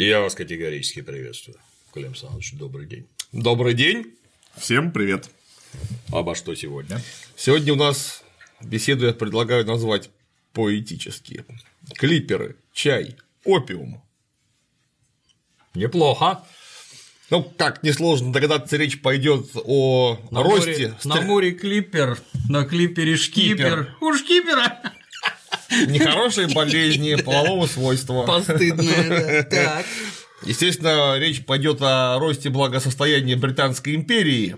Я вас категорически приветствую. Клим Александрович, добрый день. Добрый день. Всем привет. Обо что сегодня? Сегодня у нас беседу я предлагаю назвать поэтические. Клиперы, чай, опиум. Неплохо. Ну, как несложно догадаться, речь пойдет о На росте. море, на море клипер, на клипере шкипер. У шкипера. Нехорошие болезни полового свойства. Постыдное, да. Так. Естественно, речь пойдет о росте благосостояния Британской империи,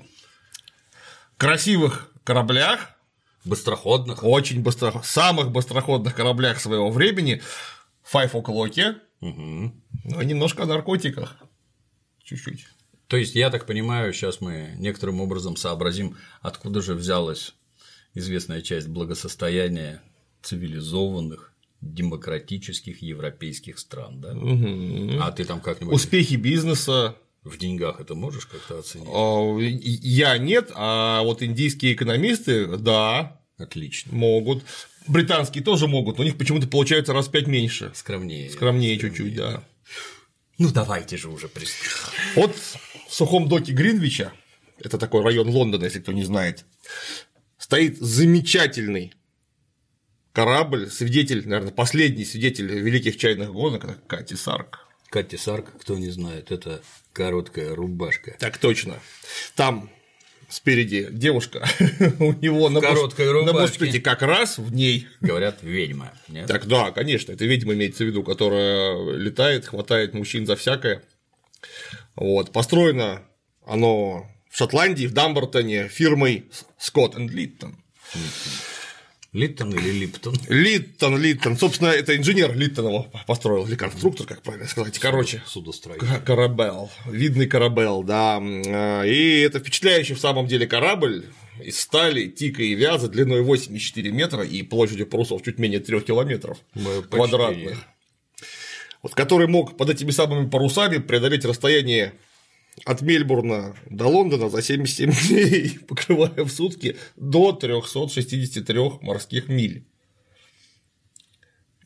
красивых кораблях, Быстроходных. очень быстро, самых быстроходных кораблях своего времени, Five O'Clock, ну и немножко о наркотиках. Чуть-чуть. То есть, я так понимаю, сейчас мы некоторым образом сообразим, откуда же взялась известная часть благосостояния цивилизованных демократических европейских стран, да? А ты там как-нибудь Успехи бизнеса. в деньгах это можешь как-то оценить? а, Я нет, а вот индийские экономисты, да, Отлично. могут. Британские тоже могут, но у них почему-то получается раз в пять меньше. Скромнее. Скромнее чуть-чуть, да. Ну давайте же уже приступим. Вот в сухом доке Гринвича, это такой район Лондона, если кто не знает, стоит замечательный корабль, свидетель, наверное, последний свидетель великих чайных гонок, это Кати Сарк. Катя Сарк, кто не знает, это короткая рубашка. Так точно. Там спереди девушка, у него на короткой на бушприте как раз в ней. Говорят, ведьма. Нет? Так, да, конечно, это ведьма имеется в виду, которая летает, хватает мужчин за всякое. Вот. Построено оно в Шотландии, в Дамбартоне, фирмой Scott and Linton. Линтон или Липтон? Линтон, Линтон. Собственно, это инженер Линтон его построил, или конструктор, как правильно сказать. Короче, Судостроитель. Корабел, видный корабел, да. А, И это впечатляющий в самом деле корабль из стали, тика и вяза длиной 84 метра и площадью парусов чуть менее 3 километров Мое квадратных. почтение. Вот, который мог под этими самыми парусами преодолеть расстояние от Мельбурна до Лондона за 77 дней, покрывая в сутки до 363 морских миль.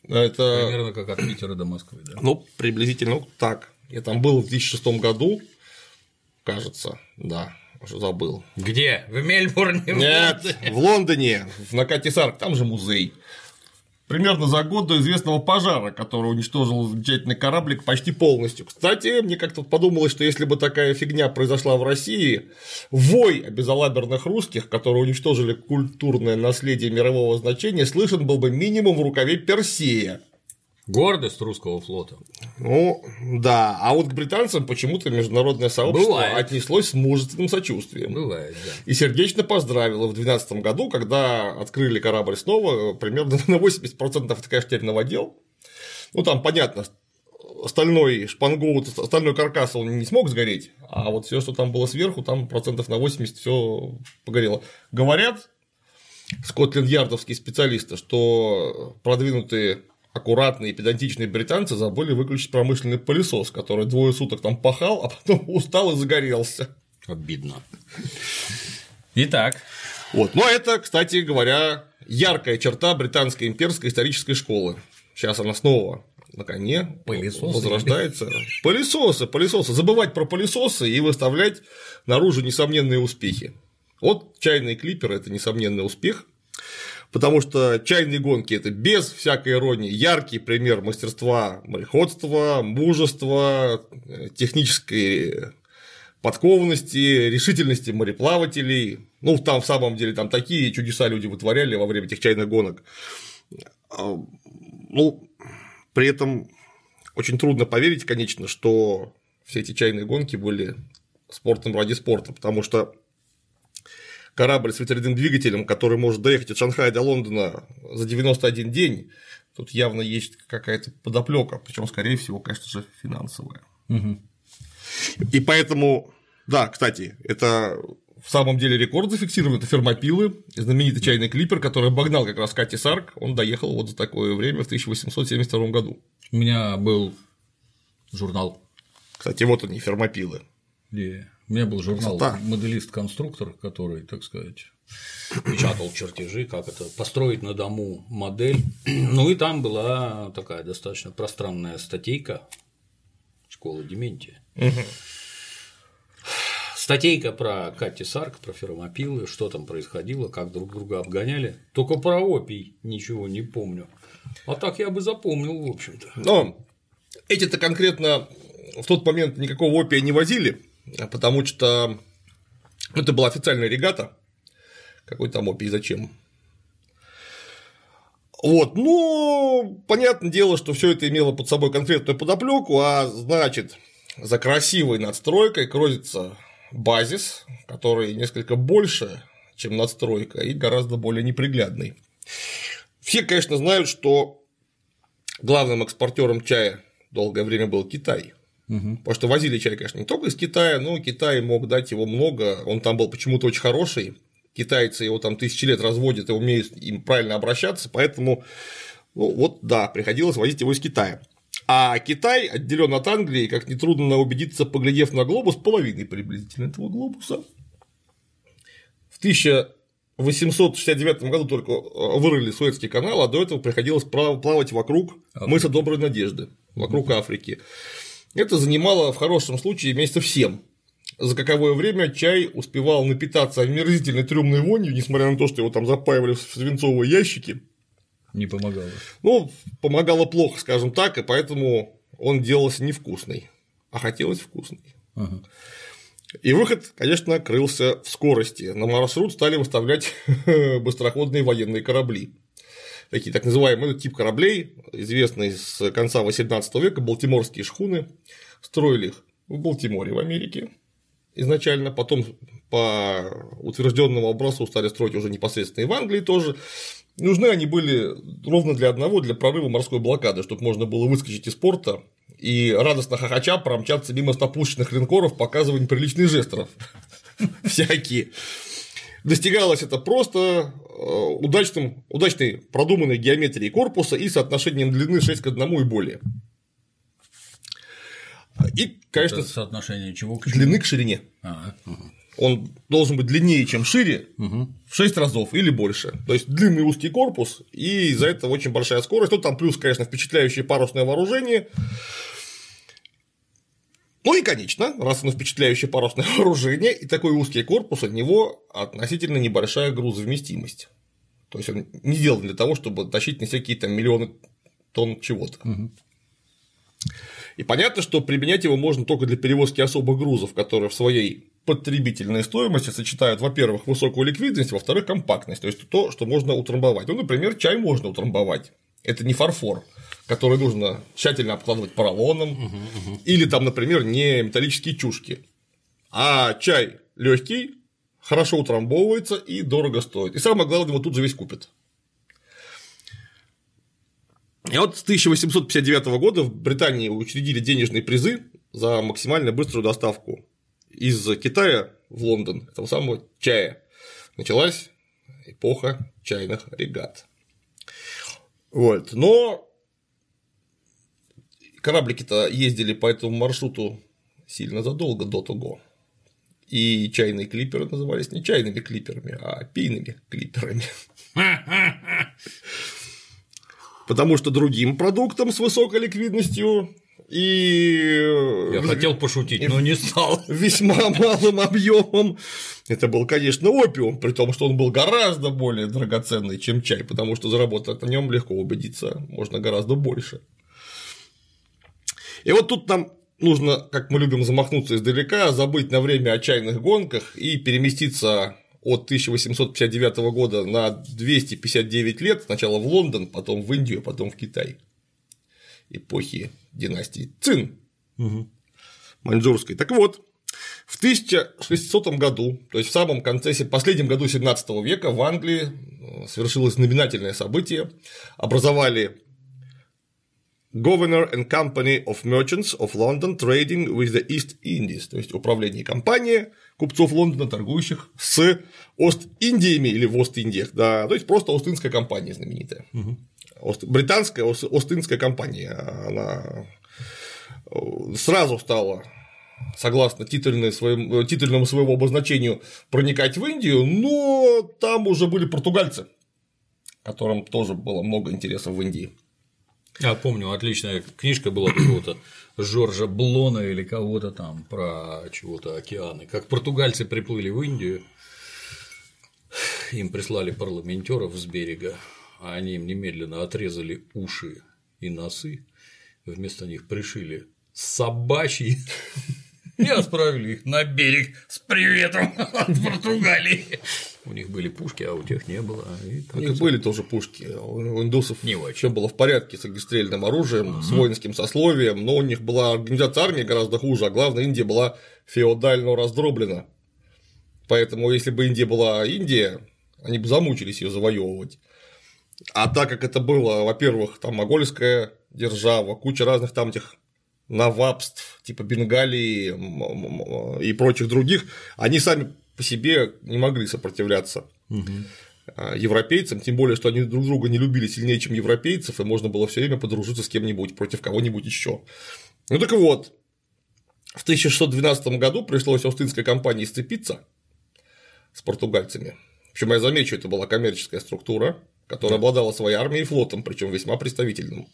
Это Примерно как от Питера до Москвы, да? ну, приблизительно так. Я там был в 2006 году, кажется, да, уже забыл. Где? В Мельбурне? Нет, в Лондоне, в Накате Сарк, там же музей. Примерно за год до известного пожара, который уничтожил замечательный кораблик почти полностью. Кстати, мне как-то подумалось, что если бы такая фигня произошла в России, вой безалаберных русских, которые уничтожили культурное наследие мирового значения, слышен был бы минимум в рукаве Персея. Гордость русского флота. Ну, да. А вот к британцам почему-то международное сообщество Бывает. отнеслось с мужественным сочувствием. Бывает, да. И сердечно поздравило в 2012 году, когда открыли корабль снова, примерно на 80% это, конечно, теперь новодел. Ну, там, понятно, стальной шпангоут, стальной каркас он не смог сгореть, а вот все, что там было сверху, там процентов на 80 все погорело. Говорят скотленд-ярдовские специалисты, что продвинутые аккуратные и педантичные британцы забыли выключить промышленный пылесос, который двое суток там пахал, а потом устал и загорелся. Обидно. Итак, Вот. Но это, кстати говоря, яркая черта британской имперской исторической школы. Сейчас она снова на коне Пылесосы. возрождается. Пылесосы, пылесосы. Забывать про пылесосы и выставлять наружу несомненные успехи. Вот чайные клиперы – это несомненный успех, потому что чайные гонки – это без всякой иронии яркий пример мастерства мореходства, мужества, э, технической подкованности, решительности мореплавателей. Ну, там в самом деле там такие чудеса люди вытворяли во время этих чайных гонок. А, Ну, при этом очень трудно поверить, конечно, что все эти чайные гонки были спортом ради спорта, потому что корабль с ветряным двигателем, который может доехать от Шанхая до Лондона за 91 день, тут явно есть какая-то подоплека, причем, скорее всего, конечно же, финансовая. И поэтому, да, кстати, это в самом деле рекорд зафиксирован, это фермопилы, знаменитый чайный клипер, который обогнал как раз Кати Сарк, он доехал вот за такое время в 1872 году. у меня был журнал Кстати, вот они, фермопилы. где у меня был журнал моделист-конструктор, который, так сказать, печатал чертежи, как это построить на дому модель. Ну и там была такая достаточно пространная статейка, школа Дементия. Статейка про Кати Сарк, про фермопилы, что там происходило, как друг друга обгоняли. Только про опий ничего не помню. А так я бы запомнил, в общем-то. Но эти-то конкретно в тот момент никакого опия не возили, потому что это была официальная регата. Какой там опий, зачем? Вот, ну, понятное дело, что все это имело под собой конкретную подоплеку, а значит, за красивой надстройкой кроется базис, который несколько больше, чем надстройка, и гораздо более неприглядный. Все, конечно, знают, что главным экспортером чая долгое время был Китай. Угу. Потому что возили чай, конечно, не только из Китая, но Китай мог дать его много, он там был почему-то очень хороший, китайцы его там тысячи лет разводят и умеют им правильно обращаться, поэтому, ну вот да, приходилось возить его из Китая. А Китай отделен от Англии, как нетрудно убедиться, поглядев на глобус, половиной приблизительно этого глобуса. В 1869 году только э, вырыли Суэцкий канал, а до этого приходилось плавать вокруг мыса Доброй Надежды, вокруг Африки. Это занимало в хорошем случае месяцев 7. За каковое время чай успевал напитаться омерзительной трёмной вонью, несмотря на то, что его там запаивали в свинцовые ящики. Не помогало. Ну, помогало плохо, скажем так, и поэтому он делался невкусный, а хотелось вкусный. Ага. И выход, конечно, крылся в скорости. На маршрут стали выставлять быстроходные военные корабли. Такие так называемые тип кораблей, известные с конца XVIII века, балтиморские шхуны, строили их в Балтиморе в Америке изначально, потом по утвержденному образцу стали строить уже непосредственно и в Англии тоже. Нужны они были ровно для одного, для прорыва морской блокады, чтобы можно было выскочить из порта и радостно хохоча промчаться мимо стопущенных линкоров, показывая неприличные жесты всякие. Достигалось это просто э, удачным, удачной продуманной геометрией корпуса и соотношением длины 6 к 1 и более. И, конечно, это соотношение чего к длины к ширине. А, угу он должен быть длиннее, чем шире, угу. в 6 разов или больше. То есть длинный узкий корпус, и из-за этого очень большая скорость. Ну, там плюс, конечно, впечатляющее парусное вооружение. Ну и, конечно, раз оно впечатляющее парусное вооружение и такой узкий корпус, у него относительно небольшая грузовместимость. То есть он не сделан для того, чтобы тащить на всякие там миллионы тонн чего-то. Угу. И понятно, что применять его можно только для перевозки особых грузов, которые в своей потребительной стоимости сочетают, во-первых, высокую ликвидность, во-вторых, компактность, то есть то, что можно утрамбовать. Ну, например, чай можно утрамбовать. Это не фарфор, который нужно тщательно обкладывать поролоном, угу, угу. или там, например, не металлические чушки. А чай легкий, хорошо утрамбовывается и дорого стоит. И самое главное, его тут же весь купят. И вот с 1859 года в Британии учредили денежные призы за максимально быструю доставку из Китая в Лондон этого самого чая. Началась эпоха чайных регат. Вот. Но кораблики-то ездили по этому маршруту сильно задолго до того. И чайные клиперы назывались не чайными клиперами, а пийными клиперами. Потому что другим продуктам с высокой ликвидностью и я хотел пошутить, но не стал. Весьма малым объемом. Это был, конечно, опиум, при том, что он был гораздо более драгоценный, чем чай, потому что заработать на нем легко убедиться можно гораздо больше. И вот тут нам нужно, как мы любим замахнуться издалека, забыть на время о чайных гонках и переместиться от 1859 года на 259 лет, сначала в Лондон, потом в Индию, потом в Китай. Эпохи династии Цин угу. маньчжурской. Так вот, в 1600 году, то есть в самом конце, последнем году 17 века в Англии э, совершилось знаменательное событие. Образовали Governor and Company of Merchants of London Trading with the East Indies, то есть управление компании купцов Лондона, торгующих с Ост-Индиями или в Ост-Индиях, да, то есть просто Остинская компания знаменитая. Угу британская Остинская компания, она э, сразу стала согласно своим, титульному своему обозначению, проникать в Индию, но там уже были португальцы, которым тоже было много интереса в Индии. Я помню, отличная книжка была какого-то Жоржа Блона или кого-то там про чего-то океаны. Как португальцы приплыли в Индию, им прислали парламентеров с берега, а они им немедленно отрезали уши и носы, вместо них пришили собачьи и отправили их на берег с приветом от Португалии. У них были пушки, а у тех не было. у них были тоже пушки. У индусов не все было в порядке с огнестрельным оружием, с воинским сословием, но у них была организация армии гораздо хуже, а главное, Индия была феодально раздроблена. Поэтому, если бы Индия была Индия, они бы замучились ее завоевывать. А так как это было, во-первых, там могольская держава, куча разных там этих навабств, типа Бенгалии и прочих других, они сами по себе не могли сопротивляться угу. европейцам, тем более, что они друг друга не любили сильнее, чем европейцев, и можно было все время подружиться с кем-нибудь против кого-нибудь еще. Ну так вот, в 1612 году пришлось Остинской компании сцепиться с португальцами. Причем я замечу, это была коммерческая структура, которая обладала своей армией и флотом, причем весьма представительным.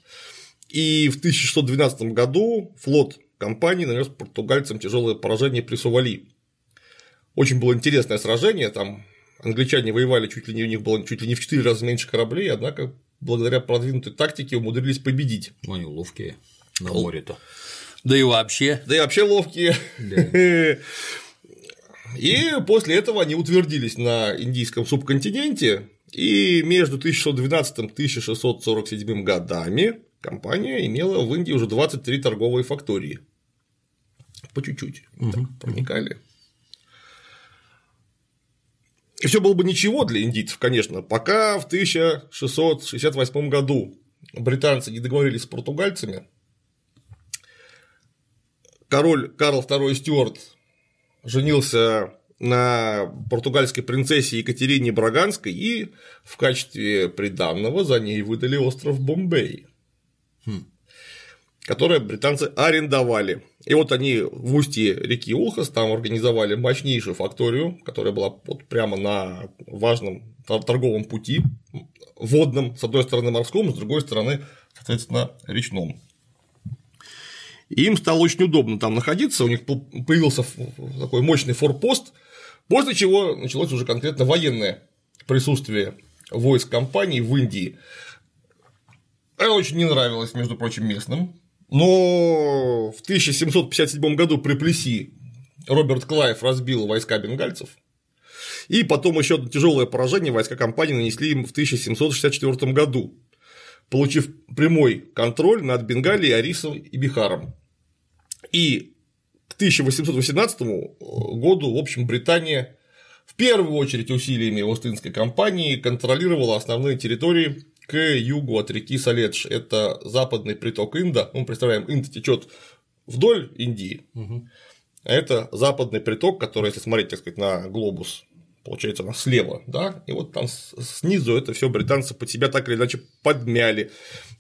И в 1612 году флот компании нанес португальцам тяжелое поражение при Сували. Очень было интересное сражение, там англичане воевали чуть ли не у них было чуть ли не в 4 раза меньше кораблей, однако благодаря продвинутой тактике умудрились победить. Ну, они ловкие на море-то. Да и вообще. Да и вообще ловкие. И после этого они утвердились на индийском субконтиненте, и между 1612 и 1647 годами компания имела в Индии уже 23 торговые фактории. По чуть-чуть угу. так, проникали. И все было бы ничего для индийцев, конечно, пока в 1668 году британцы не договорились с португальцами, король Карл II Стюарт женился на португальской принцессе Екатерине Браганской и в качестве приданного за ней выдали остров Бомбей. Хм. которое британцы арендовали. И вот они в устье реки Улхас там организовали мощнейшую факторию, которая была вот прямо на важном торговом пути, водном, с одной стороны морском, с другой стороны, соответственно, речном. Им стало очень удобно там находиться, у них появился такой мощный форпост, после чего началось уже конкретно военное присутствие войск компании в Индии. Это очень не нравилось, между прочим, местным. Но в 1757 году при Плеси Роберт Клайв разбил войска бенгальцев. И потом еще одно тяжелое поражение войска компании нанесли им в 1764 году, получив прямой контроль над Бенгалией, Арисом и Бихаром. И к 1818 году, в общем, Британия в первую очередь усилиями Остинской компании контролировала основные территории к югу от реки Саледж. Это западный приток Инда. Мы представляем, Инд течет вдоль Индии. Угу. А это западный приток, который, если смотреть, так сказать, на глобус, получается, она слева, да, и вот там снизу это все британцы под себя так или иначе подмяли.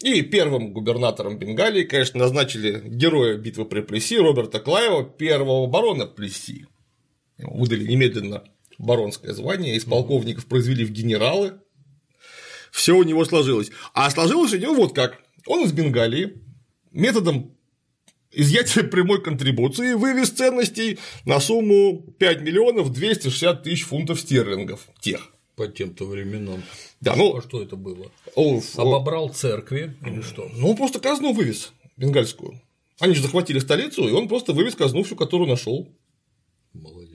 И первым губернатором Бенгалии, конечно, назначили героя битвы при Плеси Роберта Клаева, первого барона Плеси. Выдали немедленно баронское звание, из полковников произвели в генералы, все у него сложилось. А сложилось у него вот как. Он из Бенгалии методом изъятия прямой контрибуции вывез ценностей на сумму 5 миллионов 260 тысяч фунтов стерлингов тех. По тем-то временам. Да, ну, а что это было? О, Обобрал церкви или что? Ну, он просто казну вывез бенгальскую. Они же захватили столицу, и он просто вывез казну всю, которую нашел. Молодец.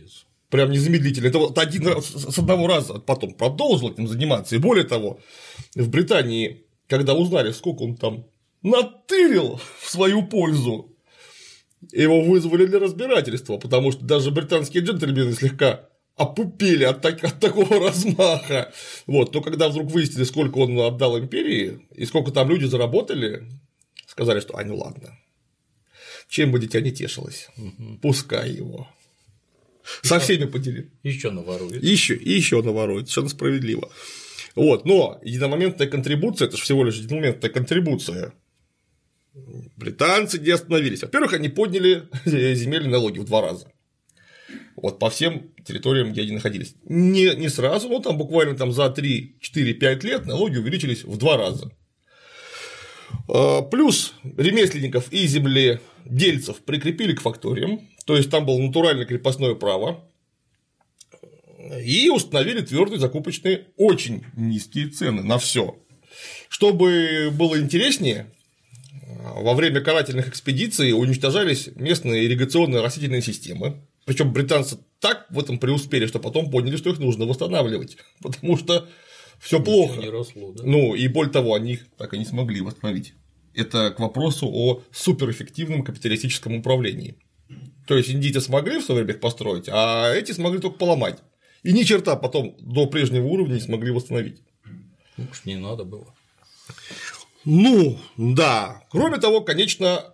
Прям незамедлительно. Это вот один раз с одного раза потом продолжил этим заниматься. И более того, в Британии, когда узнали, сколько он там натырил в свою пользу, его вызвали для разбирательства, потому что даже британские джентльмены слегка опупели от, так, от такого размаха. Вот. Но когда вдруг выяснили, сколько он отдал империи и сколько там люди заработали, сказали, что а ну ладно. Чем бы дитя не тешилось, угу. пускай его. Со всеми поделим. Еще наворует. Еще, и еще наворует, совершенно справедливо. Вот, но единомоментная контрибуция это же всего лишь единомоментная контрибуция британцы не остановились. Во-первых, они подняли земельные налоги в два раза. Вот по всем территориям, где они находились. Не, не сразу, но там буквально там за 3, 4, 5 лет налоги увеличились в два раза. А, плюс ремесленников и земледельцев прикрепили к факториям, то есть там было натуральное крепостное право, и установили твердые закупочные очень низкие цены на все. Чтобы было интереснее, во время карательных экспедиций уничтожались местные ирригационные растительные системы. Причем британцы так в этом преуспели, что потом поняли, что их нужно восстанавливать, потому что все плохо. Не росло, да? Ну и более того, они их так и не смогли восстановить. Это к вопросу о суперэффективном капиталистическом управлении. То есть индийцы смогли в свое время их построить, а эти смогли только поломать. И ни черта потом до прежнего уровня не смогли восстановить. Ну, уж не надо было. Ну, да. Кроме того, конечно,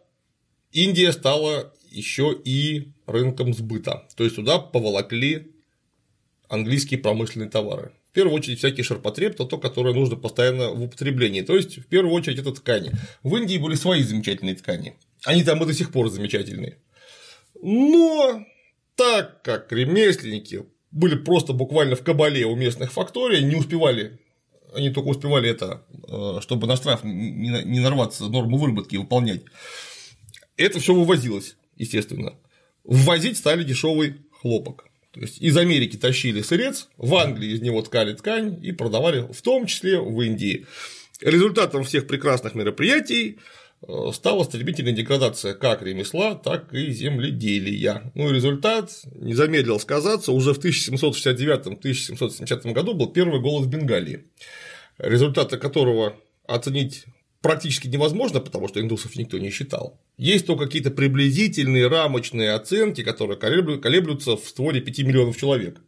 Индия стала еще и рынком сбыта. То есть туда поволокли английские промышленные товары. В первую очередь всякий ширпотреб, то, то, которое нужно постоянно в употреблении. То есть, в первую очередь, это ткани. В Индии были свои замечательные ткани. Они там и до сих пор замечательные. Но так как ремесленники были просто буквально в кабале у местных факторий, не успевали они только успевали это, э, чтобы на штраф не нарваться, норму выработки выполнять. Это все вывозилось, естественно. Ввозить стали дешевый хлопок. То есть из Америки тащили сырец, в Англии из него ткали ткань и продавали, в том числе в Индии. Результатом всех прекрасных мероприятий э, стала стремительная деградация как ремесла, так и земледелия. Ну и результат не замедлил сказаться. Уже в 1769-1770 году был первый голод в Бенгалии, результаты которого оценить практически невозможно, потому что индусов никто не считал. Есть только какие-то приблизительные рамочные оценки, которые колеблются в створе 5 миллионов человек.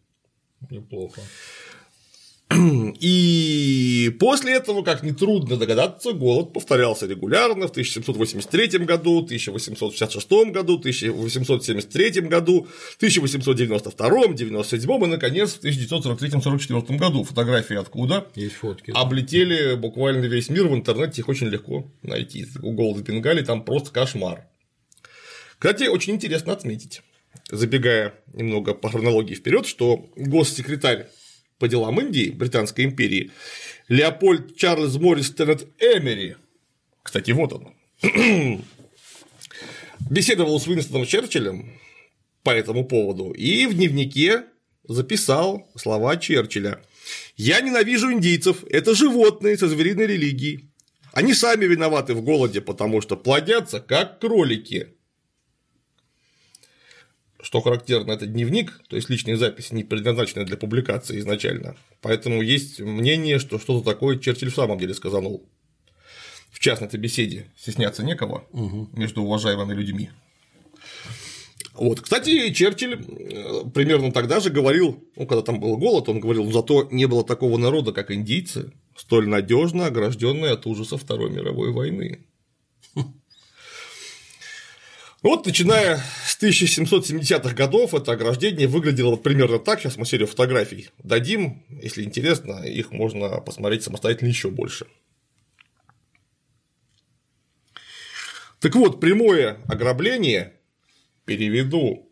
Неплохо. И после этого, как нетрудно догадаться, голод повторялся регулярно в 1783 году, 1866 году, 1873 году, 1892, 1897 и, наконец, в 1943-1944 году. Фотографии откуда? Есть фотки. Облетели буквально весь мир в интернете, их очень легко найти. Голод в Бенгалии там просто кошмар. Кстати, очень интересно отметить, забегая немного по хронологии вперед, что госсекретарь по делам Индии, Британской империи, Леопольд Чарльз Моррис Теннет Эмери, кстати, вот он, беседовал с Уинстоном Черчиллем по этому поводу и в дневнике записал слова Черчилля. «Я ненавижу индийцев, это животные со звериной религией. Они сами виноваты в голоде, потому что плодятся как кролики. Что характерно, это дневник, то есть личные записи, не предназначенные для публикации изначально. Поэтому есть мнение, что что-то такое Черчилль в самом деле сказанул. В частной беседе стесняться некого угу. между уважаемыми людьми. Вот. Кстати, Черчилль э, примерно тогда же говорил, ну, когда там был голод, он говорил, зато не было такого народа, как индийцы, столь надежно огражденные от ужаса Второй мировой войны. Вот начиная с 1770-х годов это ограждение выглядело примерно так. Сейчас мы серию фотографий дадим. Если интересно, их можно посмотреть самостоятельно еще больше. Так вот, прямое ограбление переведу.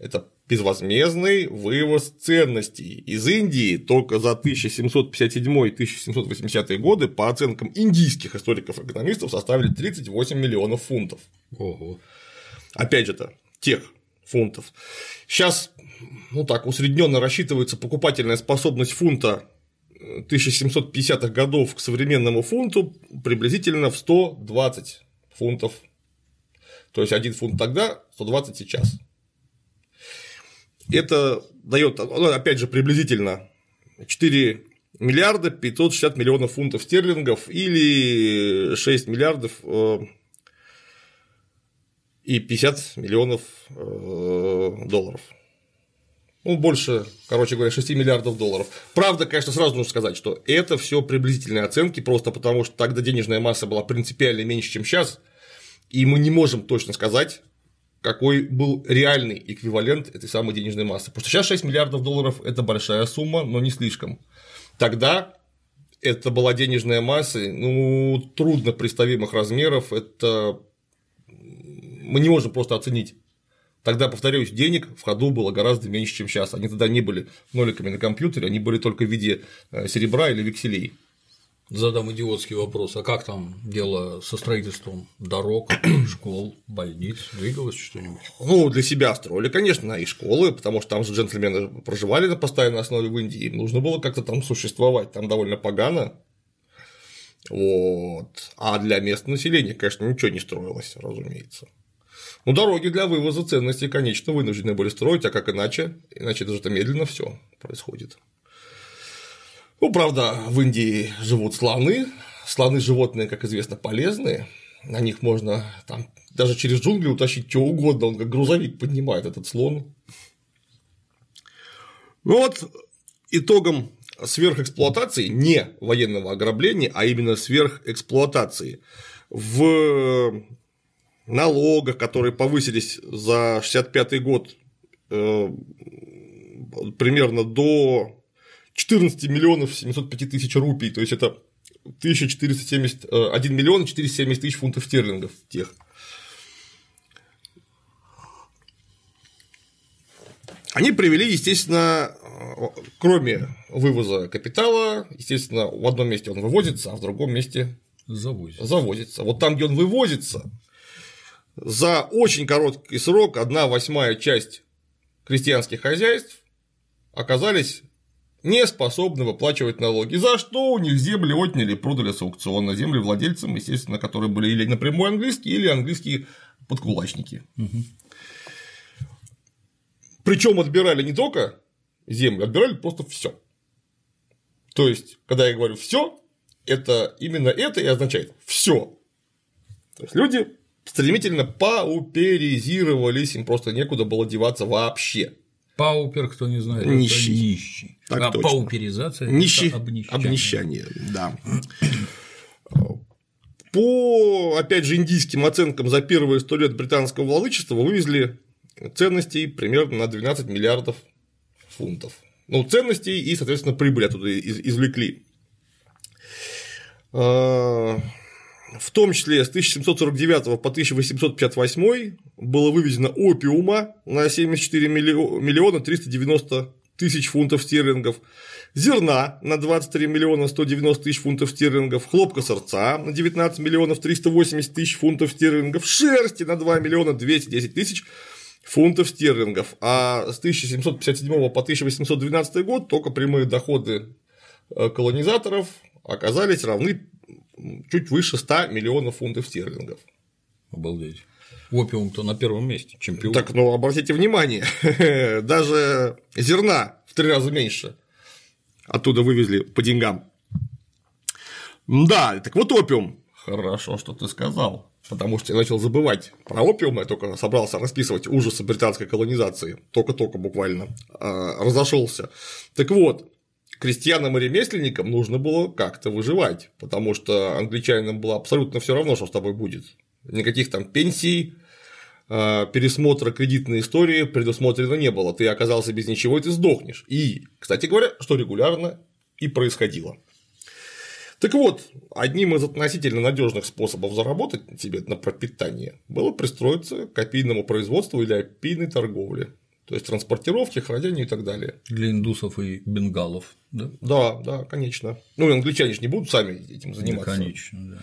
Это безвозмездный вывоз ценностей из Индии только за 1757-1780 годы по оценкам индийских историков-экономистов составили 38 миллионов фунтов. Ого. Опять же это тех фунтов. Сейчас, ну так, усредненно рассчитывается покупательная способность фунта 1750-х годов к современному фунту приблизительно в 120 фунтов. То есть один фунт тогда, 120 сейчас. Это дает, ну, опять же, приблизительно 4 миллиарда 560 миллионов фунтов стерлингов или 6 миллиардов э, и 50 миллионов э, долларов. Ну, больше, короче говоря, 6 миллиардов долларов. Правда, конечно, сразу нужно сказать, что это все приблизительные оценки, просто потому что тогда денежная масса была принципиально меньше, чем сейчас, и мы не можем точно сказать, какой был реальный эквивалент этой самой денежной массы. Потому что сейчас 6 миллиардов долларов – это большая сумма, но не слишком. Тогда это была денежная масса, ну, трудно представимых размеров, это мы не можем просто оценить. Тогда, повторюсь, денег в ходу было гораздо меньше, чем сейчас. Они тогда не были ноликами на компьютере, они были только в виде э, серебра или векселей. Задам идиотский вопрос. А как там дело со строительством дорог, школ, больниц? Двигалось что-нибудь? Ну, для себя строили, конечно, и школы, потому что там же джентльмены проживали на постоянной основе в Индии, им нужно было как-то там существовать, там довольно погано. Вот. А для местного населения, конечно, ничего не строилось, разумеется. Ну, дороги для вывоза ценностей, конечно, вынуждены были строить, а как иначе? Иначе даже это медленно все происходит. Ну, правда, в Индии живут слоны. Слоны животные, как известно, полезные. На них можно там даже через джунгли утащить что угодно, он как грузовик поднимает этот слон. Ну вот итогом сверхэксплуатации, не военного ограбления, а именно сверхэксплуатации в налогах, которые повысились за 65 год э, примерно до 14 миллионов 705 тысяч рупий, то есть это 1470, 1 э, миллион 470 тысяч фунтов стерлингов тех. Они привели, естественно, э, кроме вывоза капитала, естественно, в одном месте он вывозится, а в другом месте завозится. завозится. Вот там, где он вывозится, за очень короткий срок одна восьмая часть крестьянских хозяйств оказались не способны выплачивать налоги, за что у них земли отняли, продали с аукциона, земли владельцам, естественно, которые были или напрямую английские, или английские подкулачники. Угу. Причем отбирали не только землю, отбирали просто все. То есть, когда я говорю все, это именно это и означает все. То есть люди стремительно пауперизировались, им просто некуда было деваться вообще. Паупер, кто не знает, нищий. это нищий. Так а точно. пауперизация Нищий, это обнищание. обнищание, да. По, опять же, индийским оценкам за первые сто лет британского владычества вывезли ценностей примерно на 12 миллиардов фунтов. Ну, ценностей и, соответственно, прибыль оттуда извлекли. А, в том числе с 1749 по 1858 было вывезено опиума на 74 миллиона 390 тысяч фунтов стерлингов, зерна на 23 миллиона 190 тысяч фунтов стерлингов, хлопка сорца на 19 миллионов 380 тысяч фунтов стерлингов, шерсти на 2 миллиона 210 тысяч фунтов стерлингов. А с 1757 по 1812 год только прямые доходы э, колонизаторов оказались равны чуть выше 100 миллионов фунтов стерлингов. Обалдеть. Опиум-то на первом месте, чемпион. Так, ну обратите внимание, даже зерна в три раза меньше оттуда вывезли по деньгам. Да, так вот опиум. Хорошо, что ты сказал. Потому что я начал забывать про опиум, я только собрался расписывать ужасы британской колонизации, только-только буквально а, разошелся. Так вот, крестьянам и ремесленникам нужно было как-то выживать, потому что англичанам было абсолютно все равно, что с тобой будет. Никаких там пенсий, пересмотра кредитной истории предусмотрено не было. Ты оказался без ничего, и ты сдохнешь. И, кстати говоря, что регулярно и происходило. Так вот, одним из относительно надежных способов заработать себе на пропитание было пристроиться к опийному производству или опийной торговле. То есть транспортировки, хранение и так далее. Для индусов и бенгалов, да? Да, да, конечно. Ну и англичане же не будут сами этим заниматься. Да, конечно, да.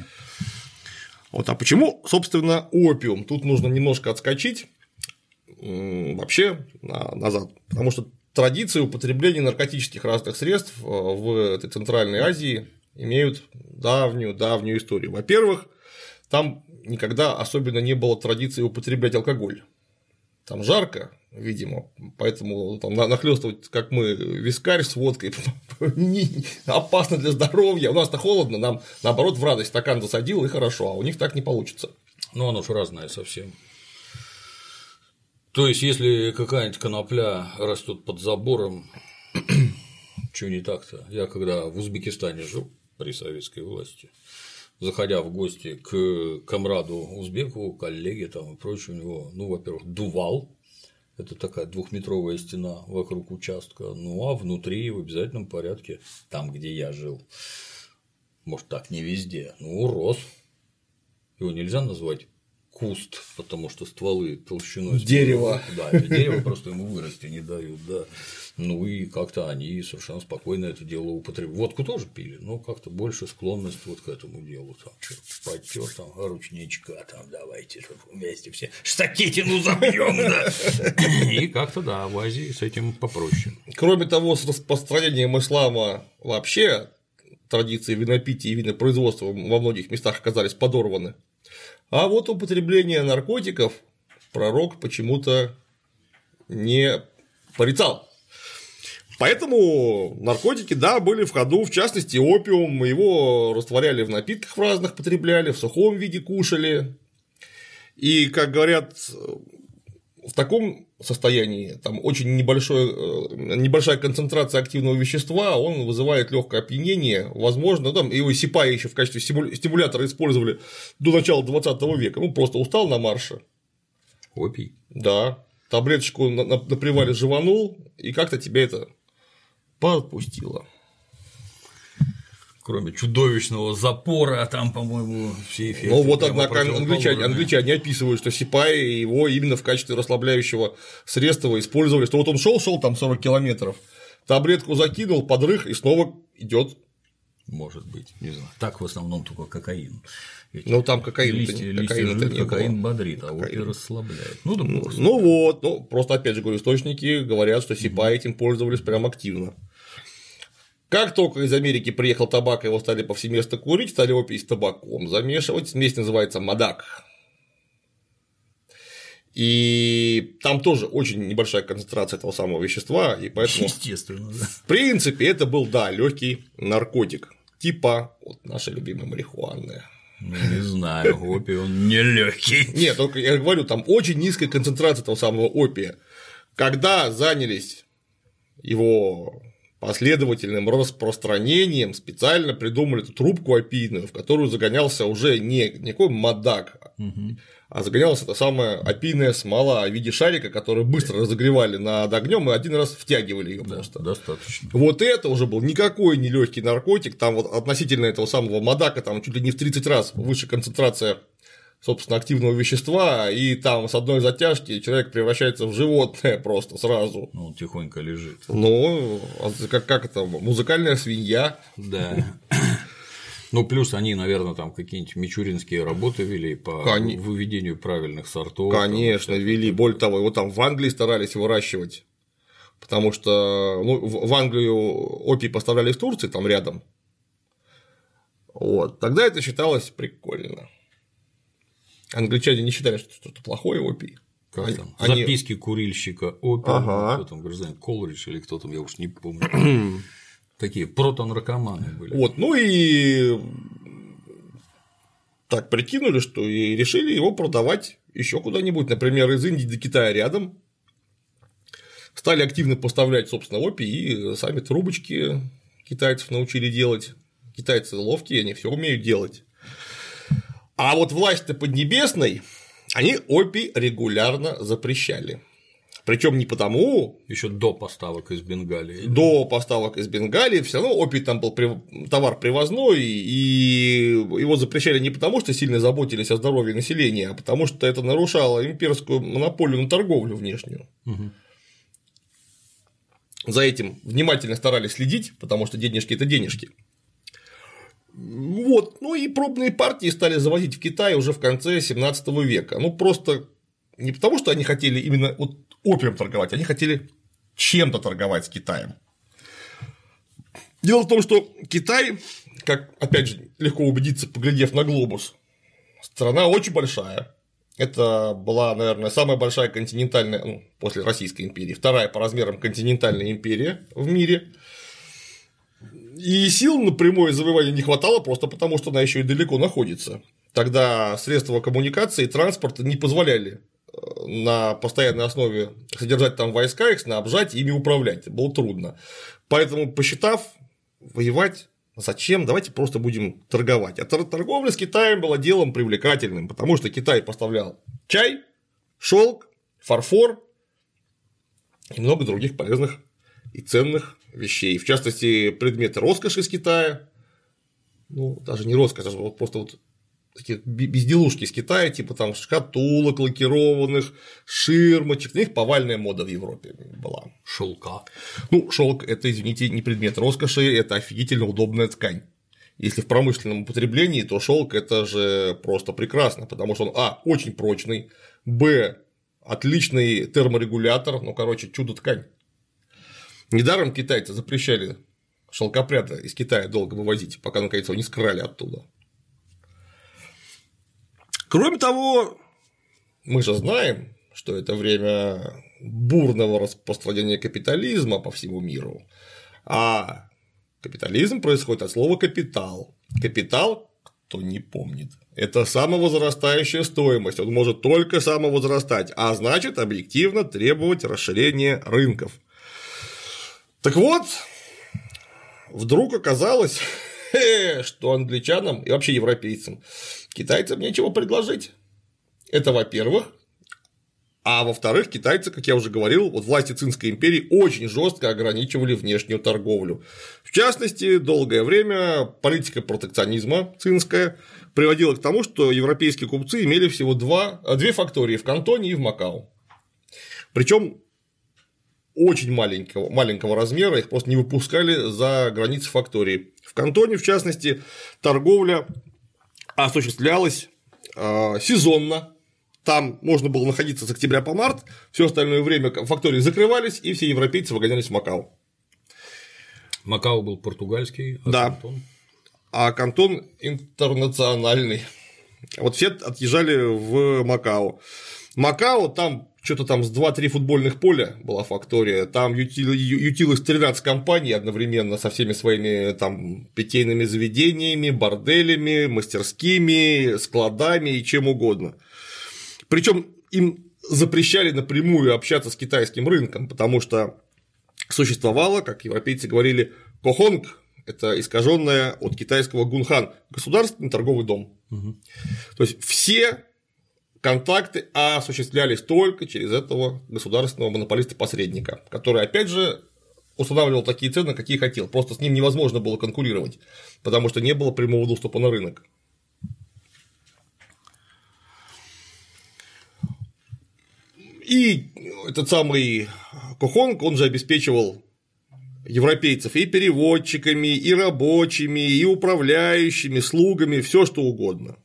Вот, а почему, собственно, опиум? Тут нужно немножко отскочить вообще назад, потому что традиции употребления наркотических разных средств э, в этой Центральной Азии имеют давнюю-давнюю историю. Во-первых, там никогда особенно не было традиции употреблять алкоголь. Там жарко, видимо, поэтому там нахлестывать, как мы, вискарь с водкой опасно для здоровья. У нас-то холодно, нам наоборот в радость стакан засадил и хорошо, а у них так не получится. Ну, оно же разное совсем. То есть, если какая-нибудь конопля растет под забором, что не так-то? Я когда в Узбекистане жил при советской власти, заходя в гости к комраду узбеку, коллеге там и прочее, у него, ну, во-первых, дувал, это такая двухметровая стена вокруг участка. Ну а внутри в обязательном порядке, там, где я жил, может так не везде, ну рос. Его нельзя назвать куст, потому что стволы толщиной. Дерево. Да, это дерево просто ему вырасти не дают, да. Ну и как-то они совершенно спокойно это дело употребляют. Водку тоже пили, но как-то больше склонность вот к этому делу. Там потер, там ручничка, там давайте вместе все штакетину забьем, да. И как-то да, в Азии с этим попроще. Кроме того, с распространением ислама вообще традиции винопития и винопроизводства во многих местах оказались подорваны. А вот употребление наркотиков пророк почему-то не порицал. Поэтому наркотики, да, были в ходу, в частности, опиум, его растворяли в напитках в разных, потребляли, в сухом виде кушали. И, как говорят, в таком состоянии, там очень небольшой, э, небольшая концентрация активного вещества, он вызывает легкое опьянение, возможно, там его сипая еще в качестве стимулятора использовали до начала 20 века, ну просто устал на марше. Опий. Да, таблеточку на, на, на привале жеванул, и как-то тебя это подпустило. Кроме чудовищного запора, а там, по-моему, все эффекты. Ну вот, однако, англичане, англичане описывают, что Сипай его именно в качестве расслабляющего средства использовали, что вот он шел, шел там 40 километров, таблетку закинул, подрых и снова идет. Может быть, не знаю. Так в основном только кокаин. Эти ну там кокаин, листья, листья кокаин, жир, кокаин бодрит, а опий расслабляет. Ну, да ну, ну вот, ну просто опять же говорю, источники говорят, что Сипай этим пользовались прям активно. Как только из Америки приехал табак, его стали повсеместно курить, стали опий с табаком замешивать. Смесь называется мадак. И там тоже очень небольшая концентрация этого самого вещества, и поэтому. Естественно, да. В принципе, это был, да, легкий наркотик. Типа вот нашей любимой марихуаны. Ну, не знаю, опий он не легкий. Нет, только я говорю, там очень низкая концентрация этого самого опия. Когда занялись его последовательным распространением специально придумали эту трубку опийную, в которую загонялся уже не никакой мадак, угу. а загонялась эта самая опийная смола в виде шарика, который быстро разогревали над огнем и один раз втягивали ее да, просто. Достаточно. Вот это уже был никакой не легкий наркотик, там вот относительно этого самого мадака, там чуть ли не в 30 раз выше концентрация собственно, активного вещества, и там с одной затяжки человек превращается в животное просто сразу. Ну, он тихонько лежит. Ну, а как, как это, музыкальная свинья. Да. Ну, плюс они, наверное, там какие-нибудь мичуринские работы вели по Кон... выведению правильных сортов. Конечно, там, вели. Более того, его там в Англии старались выращивать. Потому что ну, в Англию опий поставляли из Турции, там рядом. Вот. Тогда это считалось прикольно. Англичане не считали, что что-то плохое опий. Как там? Они... Записки курильщика опия, ага. кто там, гражданин Колридж или кто там, я уж не помню. Такие протонаркоманы были. Вот, ну и так прикинули, что и решили его продавать еще куда-нибудь, например, из Индии до Китая рядом. Стали активно поставлять, собственно, опий, и сами трубочки китайцев научили делать. Китайцы ловкие, они все умеют делать. А вот власть-то Поднебесной они опий регулярно запрещали. Причем не потому. Еще до поставок из Бенгалии. До поставок из Бенгалии все равно опий там был товар привозной, и его запрещали не потому, что сильно заботились о здоровье населения, а потому что это нарушало имперскую монополию на торговлю внешнюю. Угу. За этим внимательно старались следить, потому что денежки это денежки. Вот, ну и пробные партии стали завозить в Китай уже в конце 17 века. Ну просто не потому, что они хотели именно вот опиум торговать, они хотели чем-то торговать с Китаем. Дело в том, что Китай, как опять же легко убедиться, поглядев на глобус, страна очень большая. Это была, наверное, самая большая континентальная, ну, после Российской империи, вторая по размерам континентальная империя в мире. И сил на прямое завоевание не хватало просто потому, что она еще и далеко находится. Тогда средства коммуникации и транспорта не позволяли э, на постоянной основе содержать там войска, их снабжать, ими управлять. Было трудно. Поэтому, посчитав, воевать Зачем? Давайте просто будем торговать. А торговля с Китаем была делом привлекательным, потому что Китай поставлял чай, шелк, фарфор и много других полезных и ценных вещей. В частности, предметы роскоши из Китая. Ну, даже не роскошь, даже вот просто вот такие безделушки из Китая, типа там шкатулок лакированных, ширмочек, на них повальная мода в Европе была. Шелка. Ну, шелк это, извините, не предмет роскоши, это офигительно удобная ткань. Если в промышленном употреблении, то шелк это же просто прекрасно, потому что он, а, очень прочный, б, отличный терморегулятор, ну, короче, чудо-ткань. Недаром китайцы запрещали шелкопряда из Китая долго вывозить, пока наконец его не скрали оттуда. Кроме того, мы же знаем, что это время бурного распространения капитализма по всему миру, а капитализм происходит от слова капитал. Капитал, кто не помнит, это самовозрастающая стоимость, он может только самовозрастать, а значит объективно требовать расширения рынков. Так вот, вдруг оказалось, что англичанам и вообще европейцам китайцам нечего предложить. Это во-первых. А во-вторых, китайцы, как я уже говорил, вот власти Цинской империи очень жестко ограничивали внешнюю торговлю. В частности, долгое время политика протекционизма цинская приводила к тому, что европейские купцы имели всего два, две фактории в Кантоне и в Макао. Причем очень маленького, маленького размера, их просто не выпускали за границы фактории. В Кантоне, в частности, торговля осуществлялась э, сезонно. Там можно было находиться с октября по март, все остальное время фактории закрывались, и все европейцы выгонялись в Макао. Макао был португальский, а да. Кантон? А Кантон интернациональный. Вот все отъезжали в Макао. Макао там что-то там с 2-3 футбольных поля была фактория, там ютилось 13 компаний одновременно со всеми своими там питейными заведениями, борделями, мастерскими, складами и чем угодно. Причем им запрещали напрямую общаться с китайским рынком, потому что существовало, как европейцы говорили, кохонг, это искаженное от китайского гунхан, государственный торговый дом. Угу. То есть все контакты осуществлялись только через этого государственного монополиста-посредника, который, опять же, устанавливал такие цены, какие хотел. Просто с ним невозможно было конкурировать, потому что не было прямого доступа на рынок. И этот самый Кохонг, он же обеспечивал европейцев и переводчиками, и рабочими, и управляющими, слугами, все что угодно.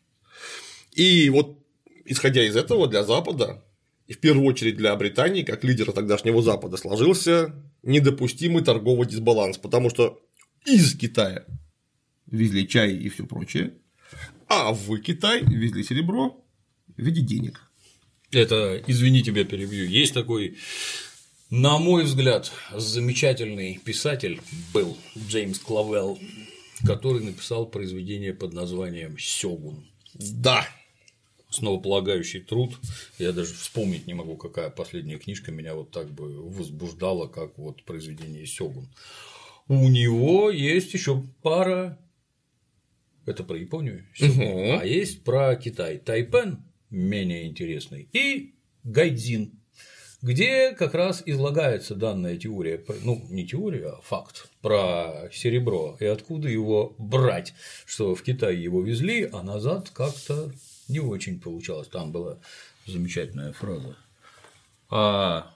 И вот исходя из этого, для Запада, и в первую очередь для Британии, как лидера тогдашнего Запада, сложился недопустимый торговый дисбаланс, потому что из Китая везли чай и все прочее, а в Китай везли серебро в виде денег. Это, извини, тебя перебью, есть такой на мой взгляд, замечательный писатель был Джеймс Клавелл, который написал произведение под названием Сёгун. Да, основополагающий труд. Я даже вспомнить не могу, какая последняя книжка меня вот так бы возбуждала, как вот произведение Сёгун. У него есть еще пара. Это про Японию, угу. а есть про Китай. Тайпен менее интересный и Гайдзин, где как раз излагается данная теория, ну не теория, а факт про серебро и откуда его брать, что в Китай его везли, а назад как-то не очень получалось. Там была замечательная фраза. А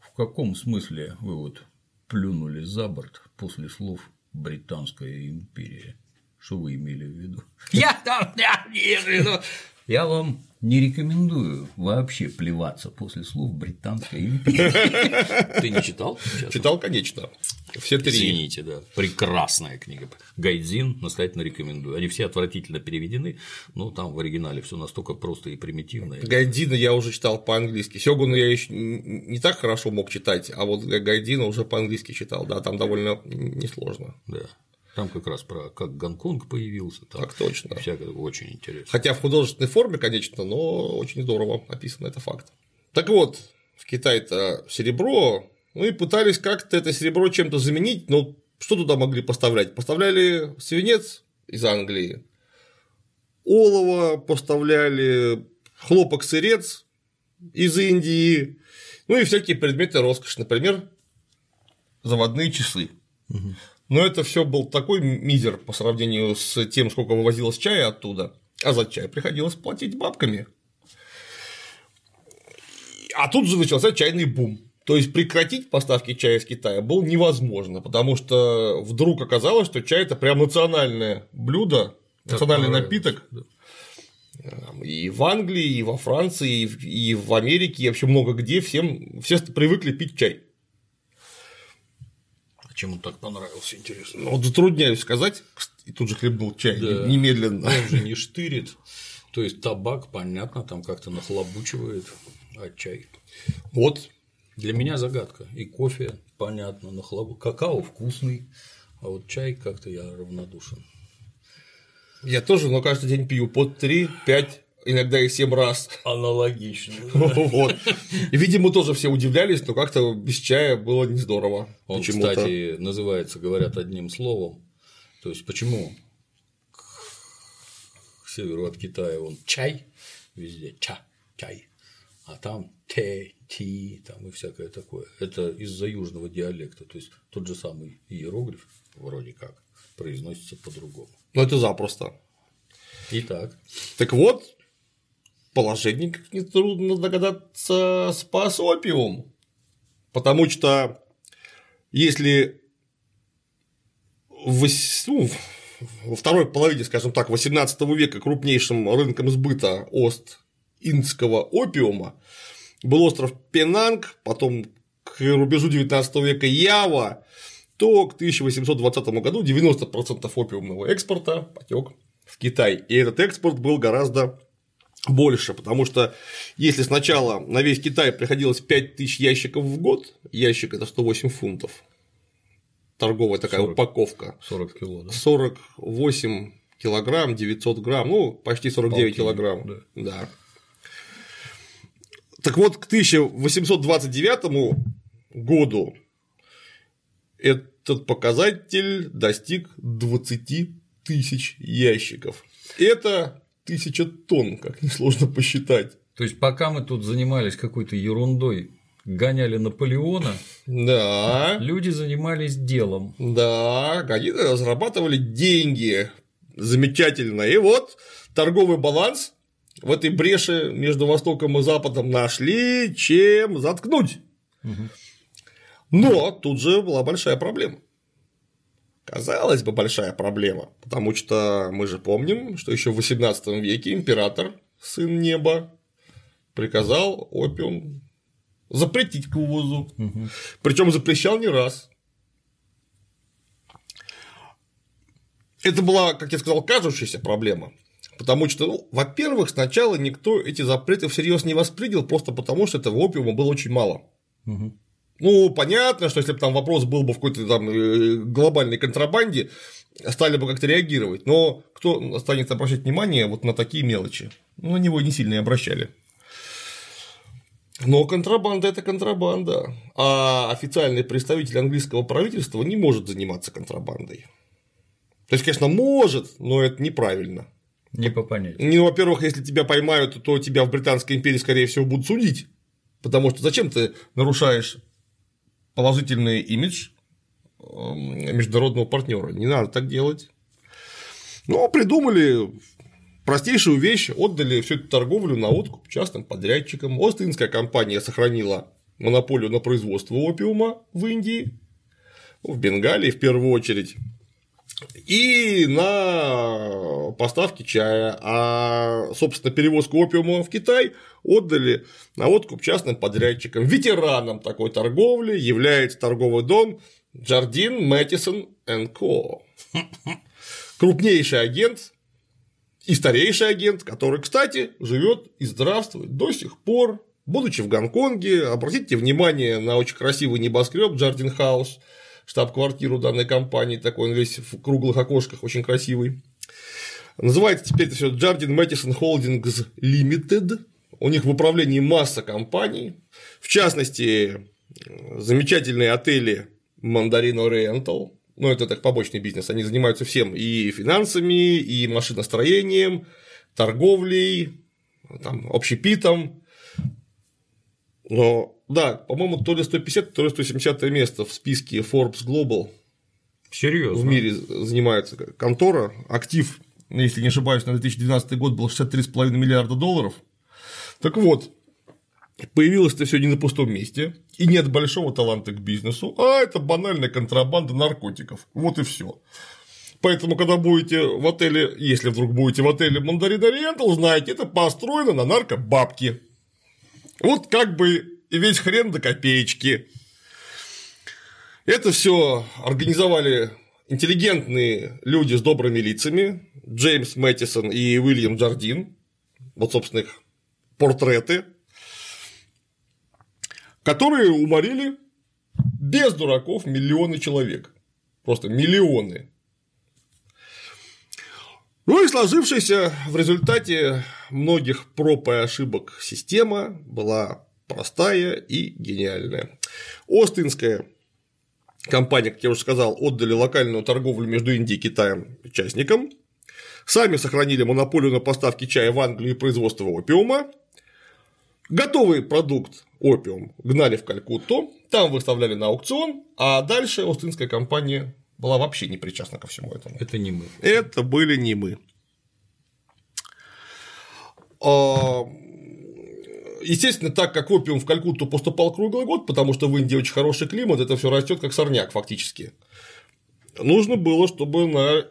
в каком смысле вы вот плюнули за борт после слов «Британская империя»? Что вы имели в виду? Я там не имею в виду. Я вам не рекомендую вообще плеваться после слов британской империи. Ты не читал? Читал, конечно. Все три. Извините, да. Прекрасная книга. Гайдзин настоятельно рекомендую. Они все отвратительно переведены, но там в оригинале все настолько просто и примитивно. Гайдзина я уже читал по-английски. Сёгуна я еще не так хорошо мог читать, а вот Гайдзина уже по-английски читал. Да, там довольно несложно. Да. Там как раз про как Гонконг появился. Так, так точно. Всякое очень интересно. Хотя в художественной форме, конечно, но очень здорово описано это факт. Так вот, в Китае-то серебро, ну и пытались как-то это серебро чем-то заменить, но что туда могли поставлять? Поставляли свинец из Англии, олово поставляли, хлопок-сырец из Индии, ну и всякие предметы роскоши, например, заводные часы. Угу. Но это все был такой мизер по сравнению с тем, сколько вывозилось чая оттуда. а за чай приходилось платить бабками. А тут же начался чайный бум. То есть прекратить поставки чая из Китая было невозможно, потому что вдруг оказалось, что чай это прям национальное блюдо, национальный напиток. И в Англии, и во Франции, и в Америке, и вообще много где всем все привыкли пить чай. Чем он так понравился, интересно? Ну, вот затрудняюсь сказать, и тут же хлебнул чай да. немедленно. Он же не штырит. То есть табак, понятно, там как-то нахлобучивает, а чай. Вот. Для меня загадка. И кофе, понятно, нахлобу. Какао вкусный, а вот чай как-то я равнодушен. Я тоже, но каждый день пью под 3, 5, иногда и 7 раз. Аналогично. Вот. И, видимо, тоже все удивлялись, но как-то без чая было не здорово. Он, кстати, называется, говорят, одним словом. То есть, почему к северу от Китая он чай, везде ча, чай, а там те, ти, там и всякое такое. Это из-за южного диалекта, то есть тот же самый иероглиф, вроде как, произносится по-другому. Ну, это запросто. Итак. Так вот, положение, как нетрудно догадаться, спас опиум. Потому что если в, ну, во второй половине, скажем так, 18 века крупнейшим рынком сбыта Ост-Индского опиума был остров Пенанг, потом к рубежу 19 века Ява, то к 1820 году 90% опиумного экспорта потек в Китай. И этот экспорт был гораздо больше, потому что если сначала на весь Китай приходилось 5000 ящиков в год, ящик это 108 фунтов, торговая такая 40, упаковка. 40 кило, да? 48 килограмм, 900 грамм, ну, почти 49 Полтинник, килограмм. Да. да. Так вот, к 1829 году этот показатель достиг 20 тысяч ящиков. Это тысяча тонн, как несложно посчитать. То есть, пока мы тут занимались какой-то ерундой, гоняли Наполеона, да. люди занимались делом. Да, они разрабатывали деньги. Замечательно. И вот торговый баланс в этой бреше между Востоком и Западом нашли, чем заткнуть. Угу. Но тут же была большая проблема. Казалось бы, большая проблема, потому что мы же помним, что еще в XVIII веке император, сын неба, приказал опиум запретить к ввозу. Угу. Причем запрещал не раз. Это была, как я сказал, кажущаяся проблема. Потому что, ну, во-первых, сначала никто эти запреты всерьез не воспринял, просто потому что этого опиума было очень мало. Угу. Ну, понятно, что если бы там вопрос был бы в какой-то там э, глобальной контрабанде, стали бы как-то реагировать. Но кто станет обращать внимание вот на такие мелочи? Ну, на него не сильно и обращали. Но контрабанда это контрабанда, а официальный представитель английского правительства не может заниматься контрабандой. То есть, конечно, может, но это неправильно. Не по понятию. Ну, во-первых, если тебя поймают, то тебя в Британской империи, скорее всего, будут судить. Потому что зачем ты нарушаешь положительный имидж эм, международного партнера. Не надо так делать. Но придумали простейшую вещь, отдали всю эту торговлю на откуп частным подрядчикам. Ост-Индская компания сохранила монополию на производство опиума в Индии, в Бенгалии в первую очередь, и на поставки чая, а, собственно, перевозку опиума в Китай отдали на откуп частным подрядчикам. Ветераном такой торговли является торговый дом Jardine Mattison Co. Крупнейший агент и старейший агент, который, кстати, живет и здравствует до сих пор, будучи в Гонконге. Обратите внимание на очень красивый небоскреб Jardine House, штаб-квартиру данной компании, такой он весь в круглых окошках, очень красивый. Называется теперь это все Jardine Mattison Holdings Limited. У них в управлении масса компаний, в частности, замечательные отели Mandarin Oriental, ну, это так побочный бизнес, они занимаются всем и финансами, и машиностроением, торговлей, там, общепитом. Но, да, по-моему, то ли 150, то ли 170 место в списке Forbes Global Серьезно? в мире занимается контора, актив если не ошибаюсь, на 2012 год было 63,5 миллиарда долларов. Так вот, появилось это все не на пустом месте, и нет большого таланта к бизнесу, а это банальная контрабанда наркотиков. Вот и все. Поэтому, когда будете в отеле, если вдруг будете в отеле Мандарин Ориентал, знаете, это построено на наркобабки. Вот как бы и весь хрен до копеечки. Это все организовали интеллигентные люди с добрыми лицами, Джеймс Мэттисон и Уильям Джардин, вот, собственно, их портреты, которые уморили без дураков миллионы человек. Просто миллионы. Ну и сложившаяся в результате многих проб и ошибок система была простая и гениальная. Остинская компания, как я уже сказал, отдали локальную торговлю между Индией и Китаем участникам, сами сохранили монополию на поставки чая в Англию и производство опиума, готовый продукт опиум гнали в Калькутту, там выставляли на аукцион, а дальше Остинская компания была вообще не причастна ко всему этому. Это не мы. Это были не мы. А, естественно, так как опиум в Калькутту поступал круглый год, потому что в Индии очень хороший климат, это все растет как сорняк фактически. Нужно было, чтобы на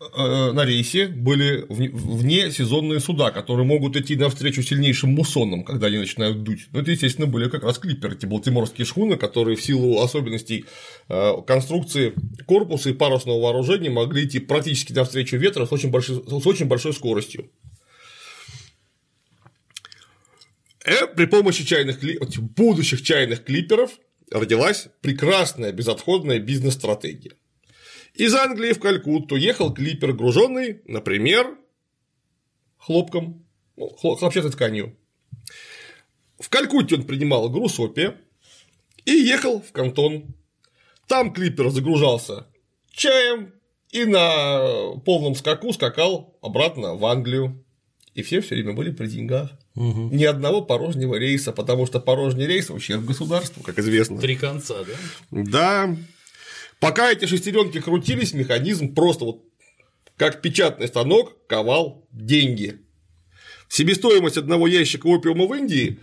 на рейсе были вне сезонные суда, которые могут идти навстречу сильнейшим муссонам, когда они начинают дуть. Ну, это, естественно, были как раз клиперы, эти балтиморские шхуны, которые в силу особенностей э, конструкции корпуса и парусного вооружения могли идти практически навстречу ветра с очень большой, с очень большой скоростью. Э, при помощи чайных, будущих чайных клиперов родилась прекрасная безотходная бизнес-стратегия. Из Англии в Калькутту ехал клипер, груженный, например, хлопком, ну, хлопчатой тканью. В Калькутте он принимал груз опия и ехал в Кантон. Там клипер загружался чаем и на полном скаку скакал обратно в Англию. И все все время были при деньгах. Угу. Ни одного порожнего рейса, потому что порожний рейс ущерб государству, как известно. Три конца, да? Да. Пока эти шестеренки крутились, механизм просто вот как печатный станок ковал деньги. Себестоимость одного ящика опиума в Индии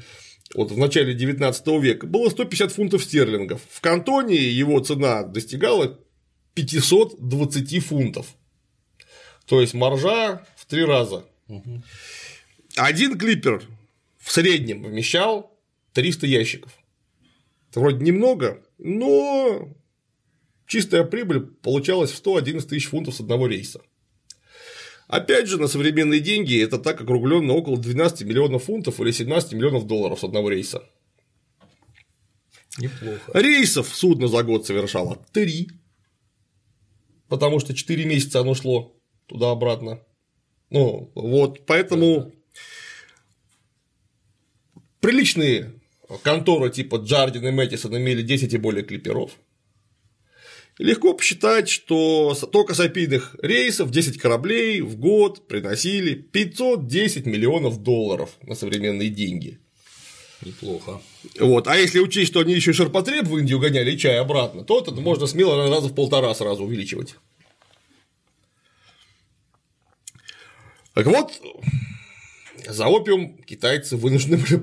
вот в начале 19 века было 150 фунтов стерлингов. В кантоне его цена достигала 520 фунтов. То есть маржа в три раза. Угу. Один клипер в среднем вмещал 300 ящиков. Это вроде немного, но чистая прибыль получалась в 111 тысяч фунтов с одного рейса. Опять же, на современные деньги это так округленно около 12 миллионов фунтов или 17 миллионов долларов с одного рейса. Неплохо. Рейсов судно за год совершало 3, потому что 4 месяца оно шло туда-обратно. Ну, вот, поэтому приличные конторы типа Джардин и Мэттисон имели 10 и более клиперов. Легко посчитать, что только сапийных рейсов 10 кораблей в год приносили 510 миллионов долларов на современные деньги. Неплохо. Вот. А если учесть, что они еще ширпотреб в Индию гоняли и чай обратно, то это можно смело раза в полтора сразу увеличивать. Так вот, за опиум китайцы вынуждены были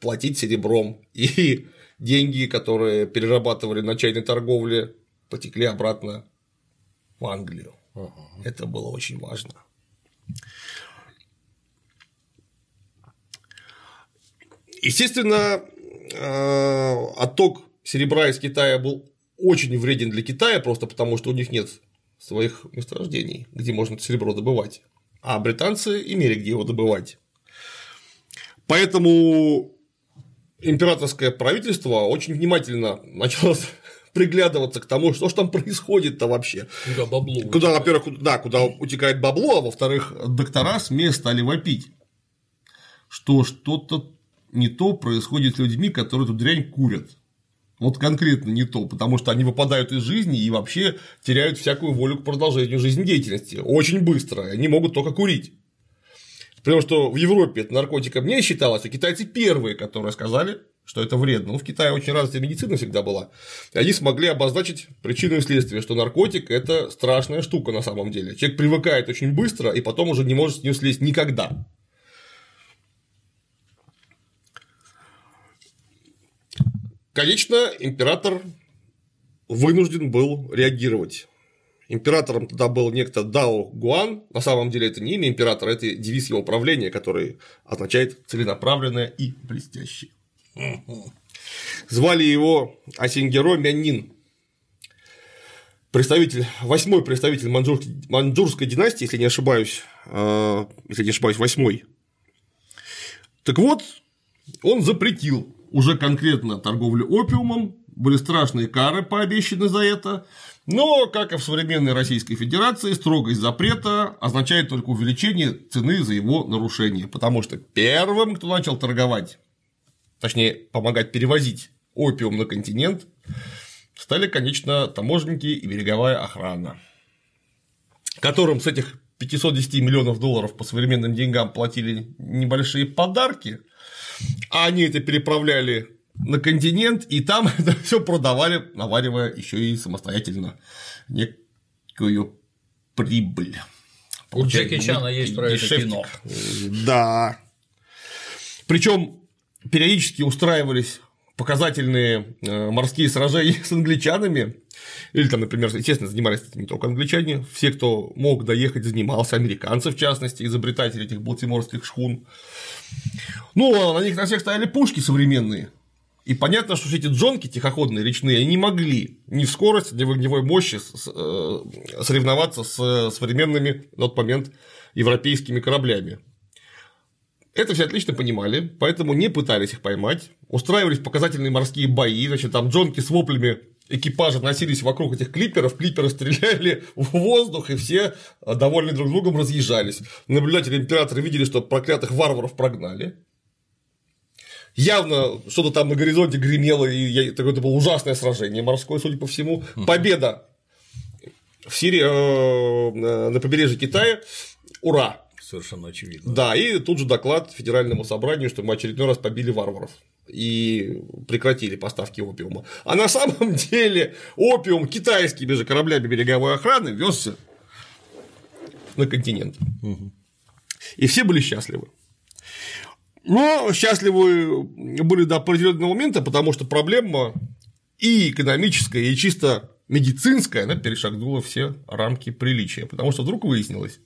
платить серебром. И деньги, которые перерабатывали на чайной торговле потекли обратно в Англию. Ага. Это было очень важно. Естественно, э, отток серебра из Китая был очень вреден для Китая, просто потому что у них нет своих месторождений, где можно серебро добывать. А британцы имели где его добывать. Поэтому императорское правительство очень внимательно начало приглядываться к тому, что же там происходит-то вообще. Куда бабло. Куда, во-первых, да, куда утекает бабло, а во-вторых, доктора СМИ стали вопить, что что-то не то происходит с людьми, которые эту дрянь курят. Вот конкретно не то, потому что они выпадают из жизни и вообще теряют всякую волю к продолжению жизнедеятельности. Очень быстро. Они могут только курить. Потому что в Европе это наркотиком не считалось, а китайцы первые, которые сказали, что это вредно. Ну, в Китае очень развитая медицина всегда была. И они смогли обозначить причину и следствие, что наркотик – это страшная штука на самом деле. Человек привыкает очень быстро и потом уже не может с нее слезть никогда. Конечно, император вынужден был реагировать. Императором тогда был некто Дао Гуан. На самом деле это не имя императора, это девиз его правления, который означает целенаправленное и блестящее. Звали его Асингеро Мяннин. Представитель, восьмой представитель маньчжурской, маньчжурской династии, если не ошибаюсь, э, если не ошибаюсь, восьмой. Так вот, он запретил уже конкретно торговлю опиумом, были страшные кары пообещаны за это, но, как и в современной Российской Федерации, строгость запрета означает только увеличение цены за его нарушение, потому что первым, кто начал торговать точнее, помогать перевозить опиум на континент, стали, конечно, таможенники и береговая охрана, которым с этих 510 миллионов долларов по современным деньгам платили небольшие подарки, а они это переправляли на континент, и там это все продавали, наваривая еще и самостоятельно некую прибыль. У Джеки Чана есть про это кино. Да. Причем периодически устраивались показательные э, морские сражения с англичанами, или там, например, естественно, занимались не только англичане, все, кто мог доехать, занимался, американцы, в частности, изобретатели этих балтиморских шхун. Ну, а на них на всех стояли пушки современные, и понятно, что эти джонки тихоходные речные они не могли ни в скорости, ни в огневой мощи э, соревноваться с современными на тот момент европейскими кораблями. Это все отлично понимали, поэтому не пытались их поймать, устраивались показательные морские бои, значит, там джонки с воплями экипажа носились вокруг этих клиперов, клиперы стреляли в воздух, и все, э, довольны друг другом, разъезжались. Наблюдатели императора видели, что проклятых варваров прогнали. Явно что-то там на горизонте гремело, и это было ужасное сражение морское, судя по всему. Победа в Сирии, э, на побережье Китая. Ура! Совершенно очевидно. Да, и тут же доклад Федеральному собранию, что мы очередной раз побили варваров и прекратили поставки опиума. А на самом деле опиум китайскими же кораблями береговой охраны везся на континент. Угу. И все были счастливы. Но счастливы были до определенного момента, потому что проблема и экономическая, и чисто медицинская, она перешагнула все рамки приличия. Потому что вдруг выяснилось,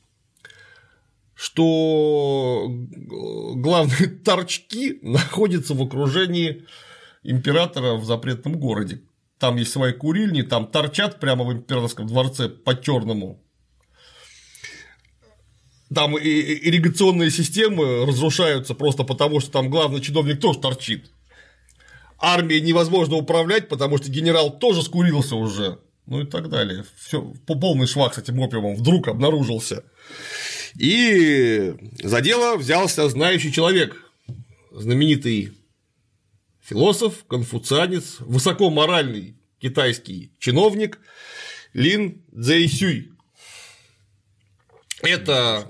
что главные торчки находятся в окружении императора в запретном городе. Там есть свои курильни, там торчат прямо в императорском дворце по черному. Там ирригационные системы разрушаются просто потому, что там главный чиновник тоже торчит. Армией невозможно управлять, потому что генерал тоже скурился уже. Ну и так далее. Все, полный швах с этим опиумом вдруг обнаружился. И за дело взялся знающий человек, знаменитый философ, конфуцианец, высокоморальный китайский чиновник Лин Цзэйсюй. Это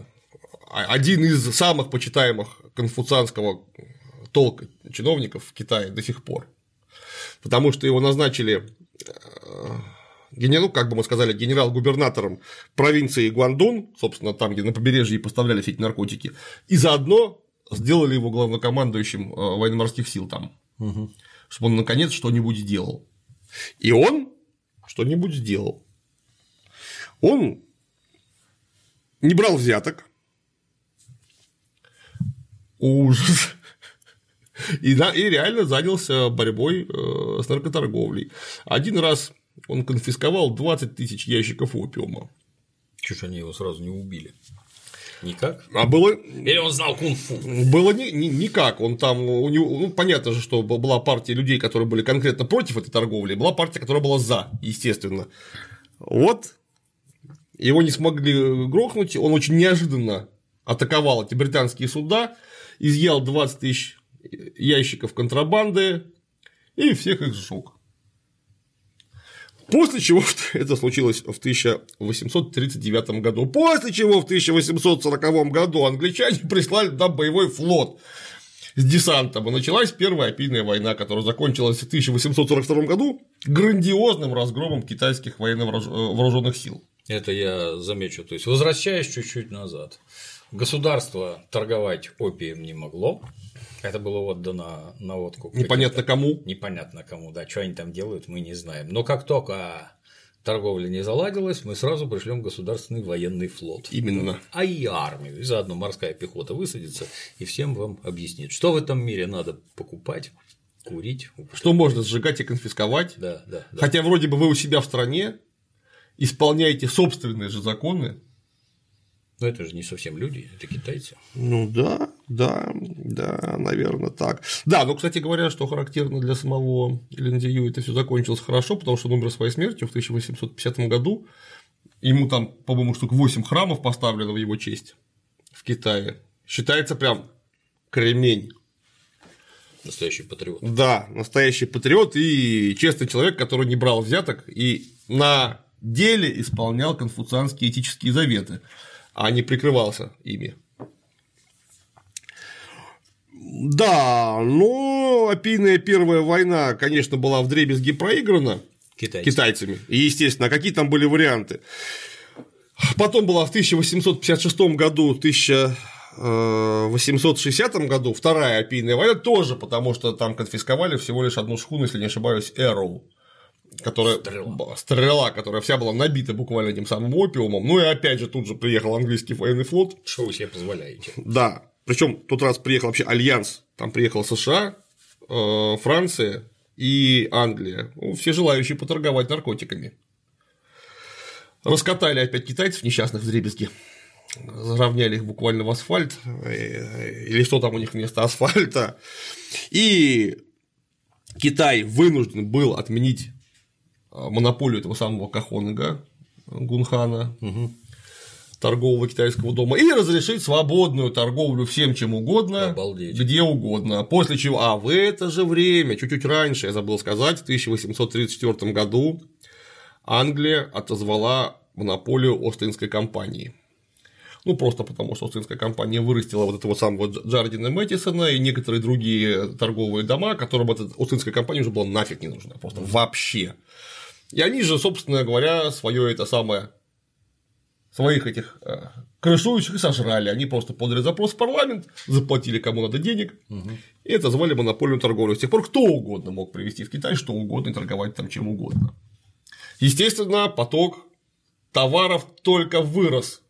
один из самых почитаемых конфуцианского толка чиновников в Китае до сих пор. Потому что его назначили э, генерал, как бы мы сказали, генерал-губернатором провинции Гуандун, собственно, там, где на побережье поставлялись эти наркотики, и заодно сделали его главнокомандующим э, военно-морских сил там, угу. чтобы он наконец что-нибудь сделал. И он что-нибудь сделал. Он не брал взяток. Ужас. И, да, и реально занялся борьбой э, с наркоторговлей. Один раз он конфисковал 20 тысяч ящиков опиума. Же они его сразу не убили? Никак? А было... Или он знал кунг-фу? Было ни, ни, никак. Он там, у него, ну, понятно же, что была партия людей, которые были конкретно против этой торговли, была партия, которая была за, естественно. Вот его не смогли грохнуть, он очень неожиданно атаковал эти британские суда, изъял 20 тысяч ящиков контрабанды и всех их сжег. После чего это случилось в 1839 году. После чего в 1840 году англичане прислали туда боевой флот. с десантом, и началась Первая опийная война, которая закончилась в 1842 году грандиозным разгромом китайских военно-вооруженных э, сил. Это я замечу. То есть, возвращаясь чуть-чуть назад, государство торговать опием не могло, это было отдано на откуп. Непонятно кому. Непонятно кому, да. Что они там делают, мы не знаем. Но как только торговля не заладилась, мы сразу пришлем государственный военный флот. Именно. А и армию. И заодно морская пехота высадится и всем вам объяснит, что в этом мире надо покупать, курить. Что можно сжигать и конфисковать. Да, да, да. Хотя вроде бы вы у себя в стране исполняете собственные же законы, но это же не совсем люди, это китайцы. Ну да, да, да, наверное, так. Да, но, кстати говоря, что характерно для самого Линдзю, это все закончилось хорошо, потому что он умер своей смертью в 1850 году. Ему там, по-моему, штук 8 храмов поставлено в его честь в Китае. Считается прям кремень. Настоящий патриот. Да, настоящий патриот и честный человек, который не брал взяток и на деле исполнял конфуцианские этические заветы а не прикрывался ими. Да, но опийная первая война, конечно, была в дребезги проиграна Китайцы. китайцами. И, естественно, какие там были варианты. Потом была в 1856 году, 1860 году вторая опийная война, тоже потому что там конфисковали всего лишь одну шхуну, если не ошибаюсь, Эрроу которая стрела. стрела, которая вся была набита буквально этим самым опиумом. Ну и опять же тут же приехал английский военный флот. Что вы себе позволяете? Да. Причем тот раз приехал вообще Альянс. Там приехал США, э, Франция и Англия. Ну, все желающие поторговать наркотиками. Раскатали опять китайцев несчастных в дребезги. Заровняли их буквально в асфальт. Э, или что там у них вместо асфальта. И Китай вынужден был отменить а, монополию этого самого Кахонга Гунхана, угу. Торгового китайского дома, и разрешить свободную торговлю всем чем угодно, Обалдеть. где угодно. После чего, а в это же время, чуть-чуть раньше, я забыл сказать, в 1834 году Англия отозвала монополию Остинской компании. Ну, просто потому, что Остинская компания вырастила вот этого самого Джардина Мэттисона и некоторые другие торговые дома, которым эта Остинская компания уже была нафиг не нужна, просто вообще. И они же, собственно говоря, свое это самое своих этих э, крышующих сожрали. Они просто подали запрос в парламент, заплатили кому надо денег, угу. и это звали монопольную торговлю. С тех пор кто угодно мог привезти в Китай что угодно и торговать там чем угодно. Естественно, поток товаров только вырос.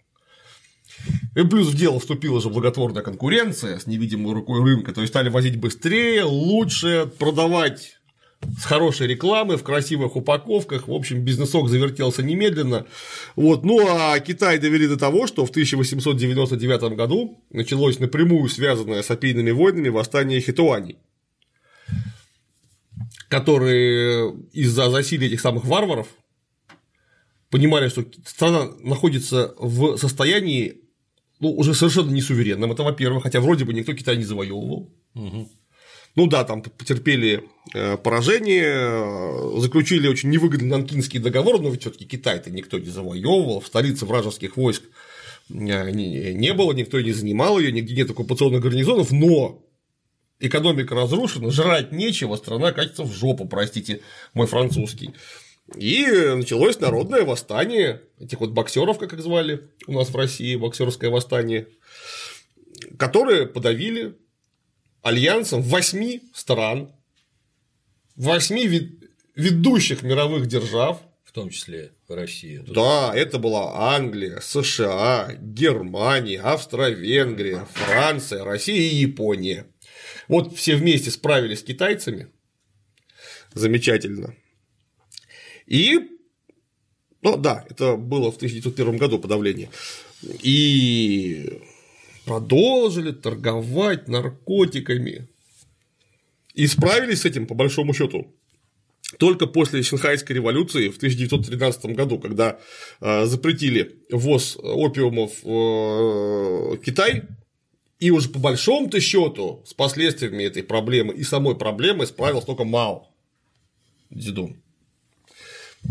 И плюс в дело вступила же благотворная конкуренция с невидимой рукой рынка, то есть стали возить быстрее, лучше, продавать с хорошей рекламой, в красивых упаковках. В общем, бизнесок завертелся немедленно. Вот. Ну а Китай довели до того, что в 1899 году началось напрямую связанное с опийными войнами восстание хитуаней которые из-за засилия этих самых варваров понимали, что страна находится в состоянии ну, уже совершенно не суверенном. Это во-первых, хотя вроде бы никто Китай не завоевывал. Угу. Ну да, там потерпели э, поражение, заключили очень невыгодный Нанкинский договор, но ведь все-таки Китай-то никто не завоевывал, в столице вражеских войск э, не было, никто не занимал ее, нигде нет оккупационных гарнизонов, но экономика разрушена, жрать нечего, страна катится в жопу, простите, мой французский. И началось народное восстание этих вот боксеров, как их звали у нас в России, боксерское восстание, которые подавили альянсом восьми стран, восьми ведущих мировых держав, в том числе Россия. Тут... Да, это была Англия, США, Германия, Австро-Венгрия, Франция, Россия и Япония. Вот все вместе справились с китайцами. Замечательно. И, ну да, это было в 1901 году подавление. И продолжили торговать наркотиками. И справились с этим, по большому счету, только после Шанхайской революции в 1913 году, когда э, запретили ввоз опиумов в э, Китай, и уже по большому-то счету с последствиями этой проблемы и самой проблемы справился только Мао Дзидун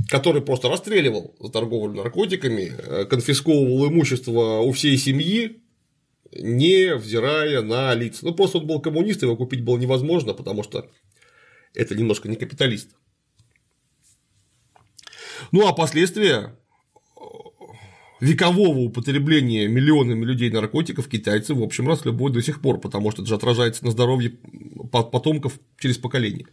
который просто расстреливал за торговлю наркотиками, э, конфисковывал имущество у всей семьи, не взирая на лица. Ну, просто он был коммунист, его купить было невозможно, потому что это немножко не капиталист. Ну, а последствия векового употребления миллионами людей наркотиков китайцы, в общем, расхлебывают до сих пор, потому что это же отражается на здоровье потомков через поколение.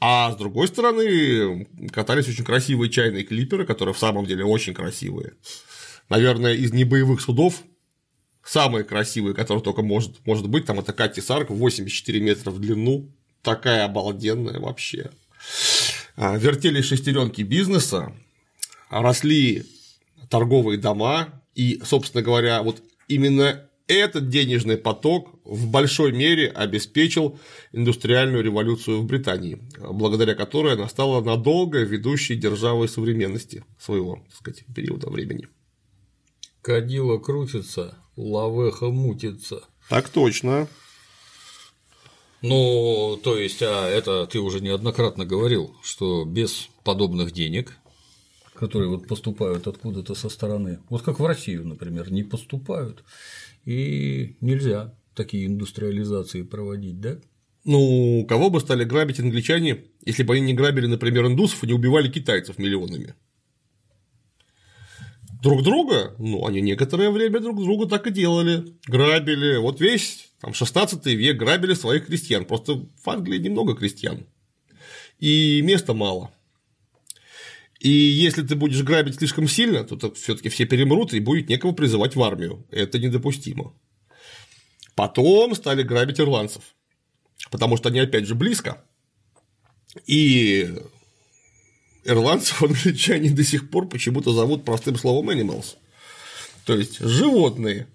А с другой стороны, катались очень красивые чайные клиперы, которые в самом деле очень красивые. Наверное, из небоевых судов самые красивые, которые только может, может быть, там это Кати Сарк 84 метра в длину, такая обалденная вообще. А, вертели шестеренки бизнеса, росли торговые дома, и, собственно говоря, вот именно этот денежный поток в большой мере обеспечил индустриальную революцию в Британии, благодаря которой она стала надолго ведущей державой современности своего так сказать, периода времени. Кадила крутится, лавеха мутится. Так точно. Ну, то есть, а это ты уже неоднократно говорил, что без подобных денег которые вот поступают откуда-то со стороны. Вот как в Россию, например, не поступают, и нельзя такие индустриализации проводить, да? Ну, кого бы стали грабить англичане, если бы они не грабили, например, индусов и не убивали китайцев миллионами? Друг друга? Ну, они некоторое время друг друга так и делали. Грабили. Вот весь там, 16 век грабили своих крестьян. Просто в Англии немного крестьян. И места мало. И если ты будешь грабить слишком сильно, то все-таки все перемрут и будет некого призывать в армию. Это недопустимо. Потом стали грабить ирландцев, потому что они опять же близко. И ирландцев англичане до сих пор почему-то зовут простым словом animals. То есть животные.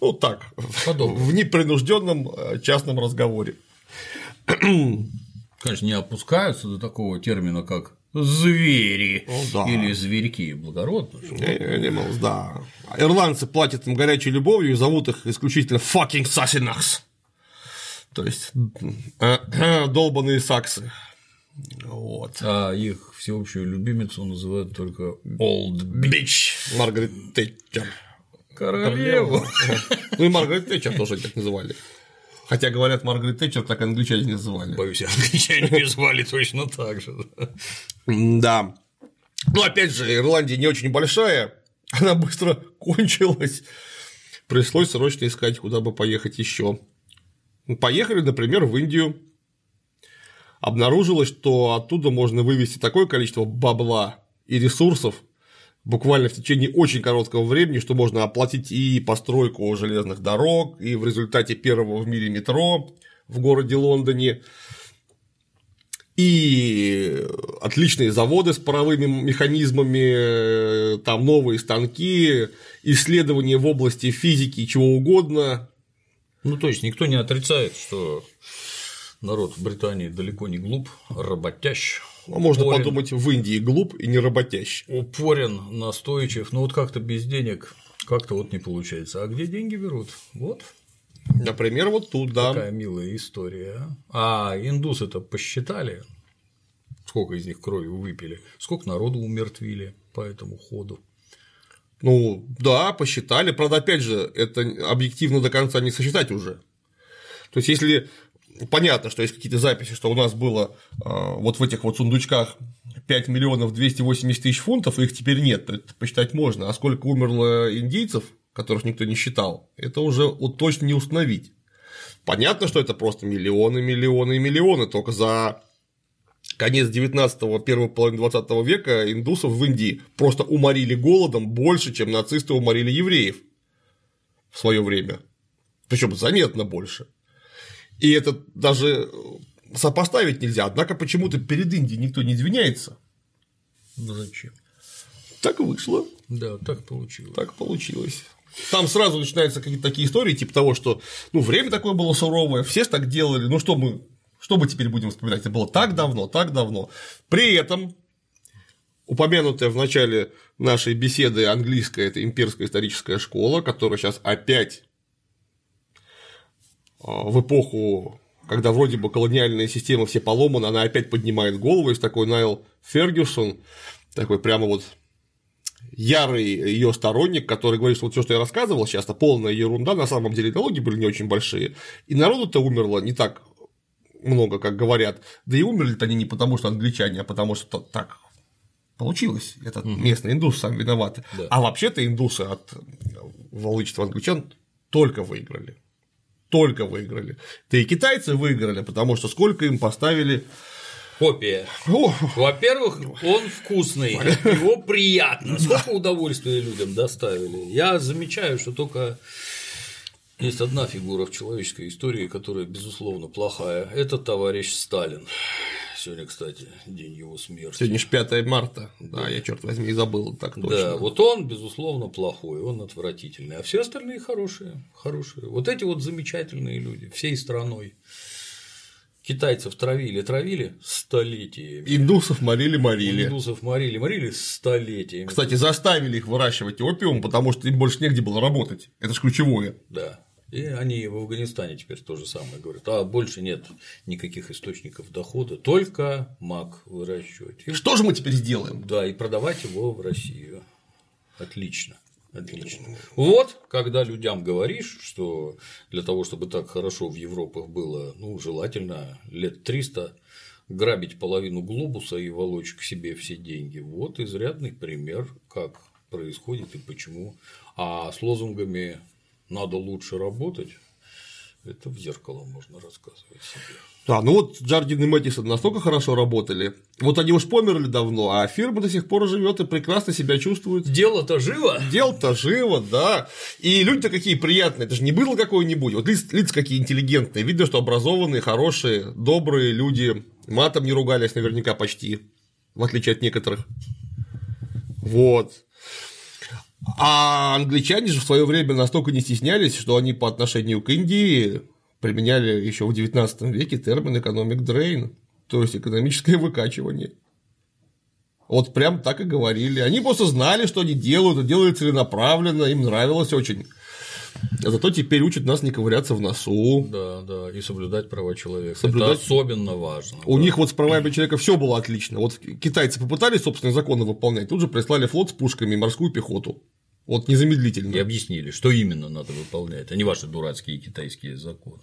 Ну так, Подобно. в непринужденном э, частном разговоре. Конечно, не опускаются до такого термина, как звери ну, да. или зверьки благородно. Animals, да. Ирландцы платят им горячей любовью и зовут их исключительно fucking sassinaks. То есть долбанные саксы. Вот. А их всеобщую любимицу называют только Old Bitch. Маргарет Тэтчер. Королеву. Ну и Маргарет Тэтчер тоже так называли. Хотя, говорят, Маргарет Тэтчер так англичане не называли. Боюсь, англичане не звали точно так же. Да. Ну, опять же, Ирландия не очень большая, она быстро кончилась. Пришлось срочно искать, куда бы поехать еще. Поехали, например, в Индию. Обнаружилось, что оттуда можно вывести такое количество бабла и ресурсов, буквально в течение очень короткого времени, что можно оплатить и постройку железных дорог, и в результате первого в мире метро в городе Лондоне, и отличные заводы с паровыми механизмами, там новые станки, исследования в области физики и чего угодно. Ну, то есть никто не отрицает, что народ в Британии далеко не глуп, работящ, а можно упорен, подумать, в Индии глуп и не работящий. Упорен, настойчив, но вот как-то без денег как-то вот не получается. А где деньги берут? Вот. Например, вот тут, да. Такая милая история. А индусы это посчитали, сколько из них крови выпили, сколько народу умертвили по этому ходу. Ну, да, посчитали. Правда, опять же, это объективно до конца не сосчитать уже. То есть, если понятно, что есть какие-то записи, что у нас было а, вот в этих вот сундучках 5 миллионов 280 тысяч фунтов, их теперь нет, это посчитать можно. А сколько умерло индейцев, которых никто не считал, это уже вот точно не установить. Понятно, что это просто миллионы, миллионы и миллионы, только за конец 19-го, первую половину 20 века индусов в Индии просто уморили голодом больше, чем нацисты уморили евреев в свое время. Причем заметно больше. И это даже сопоставить нельзя. Однако почему-то перед Индией никто не извиняется. Ну зачем? Так вышло. Да, так получилось. Так получилось. Там сразу начинаются какие-то такие истории, типа того, что ну, время такое было суровое, все так делали, ну что мы, что мы теперь будем вспоминать? Это было так давно, так давно. При этом упомянутая в начале нашей беседы английская, это имперская историческая школа, которая сейчас опять в эпоху, когда вроде бы колониальная система все поломана, она опять поднимает голову, есть такой Найл Фергюсон, такой прямо вот ярый ее сторонник, который говорит, что вот все, что я рассказывал сейчас, это полная ерунда, на самом деле налоги были не очень большие, и народу-то умерло не так много, как говорят, да и умерли-то они не потому, что англичане, а потому что так получилось, это угу. местные индусы сами виноваты, да. а вообще-то индусы от владычества англичан только выиграли, только выиграли, да и китайцы выиграли, потому что сколько им поставили Копия. Во-первых, он вкусный, его приятно. Сколько удовольствия людям доставили. Я замечаю, что только есть одна фигура в человеческой истории, которая, безусловно, плохая. Это товарищ Сталин. Сегодня, кстати, день его смерти. Сегодня же 5 марта. Да, да я, черт возьми, забыл так точно. Да, вот он, безусловно, плохой, он отвратительный, а все остальные хорошие, хорошие. Вот эти вот замечательные люди всей страной. Китайцев травили, травили столетиями. Индусов морили, морили. Индусов морили, морили столетиями. Кстати, заставили их выращивать опиум, потому что им больше негде было работать. Это же ключевое. Да. И они в Афганистане теперь то же самое говорят. А больше нет никаких источников дохода, только мак выращивать. И... Что же мы теперь сделаем? Да, и продавать его в Россию. Отлично. Отлично. Вот, когда людям говоришь, что для того, чтобы так хорошо в Европах было, ну, желательно лет 300 грабить половину глобуса и волочь к себе все деньги. Вот изрядный пример, как происходит и почему. А с лозунгами надо лучше работать, это в зеркало можно рассказывать себе. Да, ну вот Джардин и Мэттисон настолько хорошо работали. Вот они уж померли давно, а фирма до сих пор живет и прекрасно себя чувствует. Дело-то живо. Дело-то живо, да. И люди-то какие приятные. Это же не было какое-нибудь. Вот лица, лица какие интеллигентные. Видно, что образованные, хорошие, добрые люди. Матом не ругались наверняка почти. В отличие от некоторых. Вот. А англичане же в свое время настолько не стеснялись, что они по отношению к Индии применяли еще в XIX веке термин economic drain, то есть экономическое выкачивание. Вот прям так и говорили. Они просто знали, что они делают, и делают целенаправленно, им нравилось очень. А зато теперь учат нас не ковыряться в носу. Да, да, и соблюдать права человека. Соблюдать... Это особенно важно. У да. них вот с правами человека все было отлично. Вот китайцы попытались собственные законы выполнять, тут же прислали флот с пушками и морскую пехоту. Вот незамедлительно. И объяснили, что именно надо выполнять, а не ваши дурацкие китайские законы.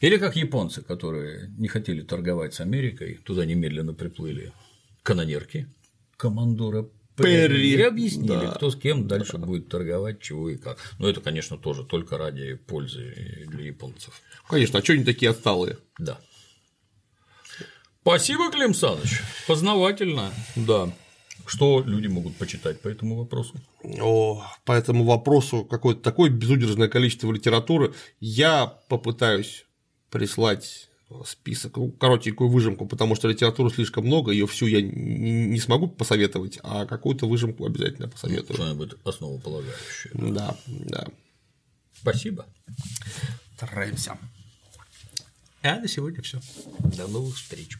Или как японцы, которые не хотели торговать с Америкой, туда немедленно приплыли канонерки командора Перри. И объяснили, да. кто с кем дальше да. будет торговать, чего и как. Но это, конечно, тоже только ради пользы для японцев. Конечно, а что они такие отсталые? Да. Спасибо, Клим Саныч. Познавательно. Да. Что люди могут почитать по этому вопросу? О, по этому вопросу какое-то такое безудержное количество литературы. Я попытаюсь прислать список, ну, коротенькую выжимку, потому что литературы слишком много, ее всю я не смогу посоветовать, а какую-то выжимку обязательно посоветую. Что-нибудь основополагающее. Да, да. Спасибо. Стараемся. А на сегодня все. До новых встреч.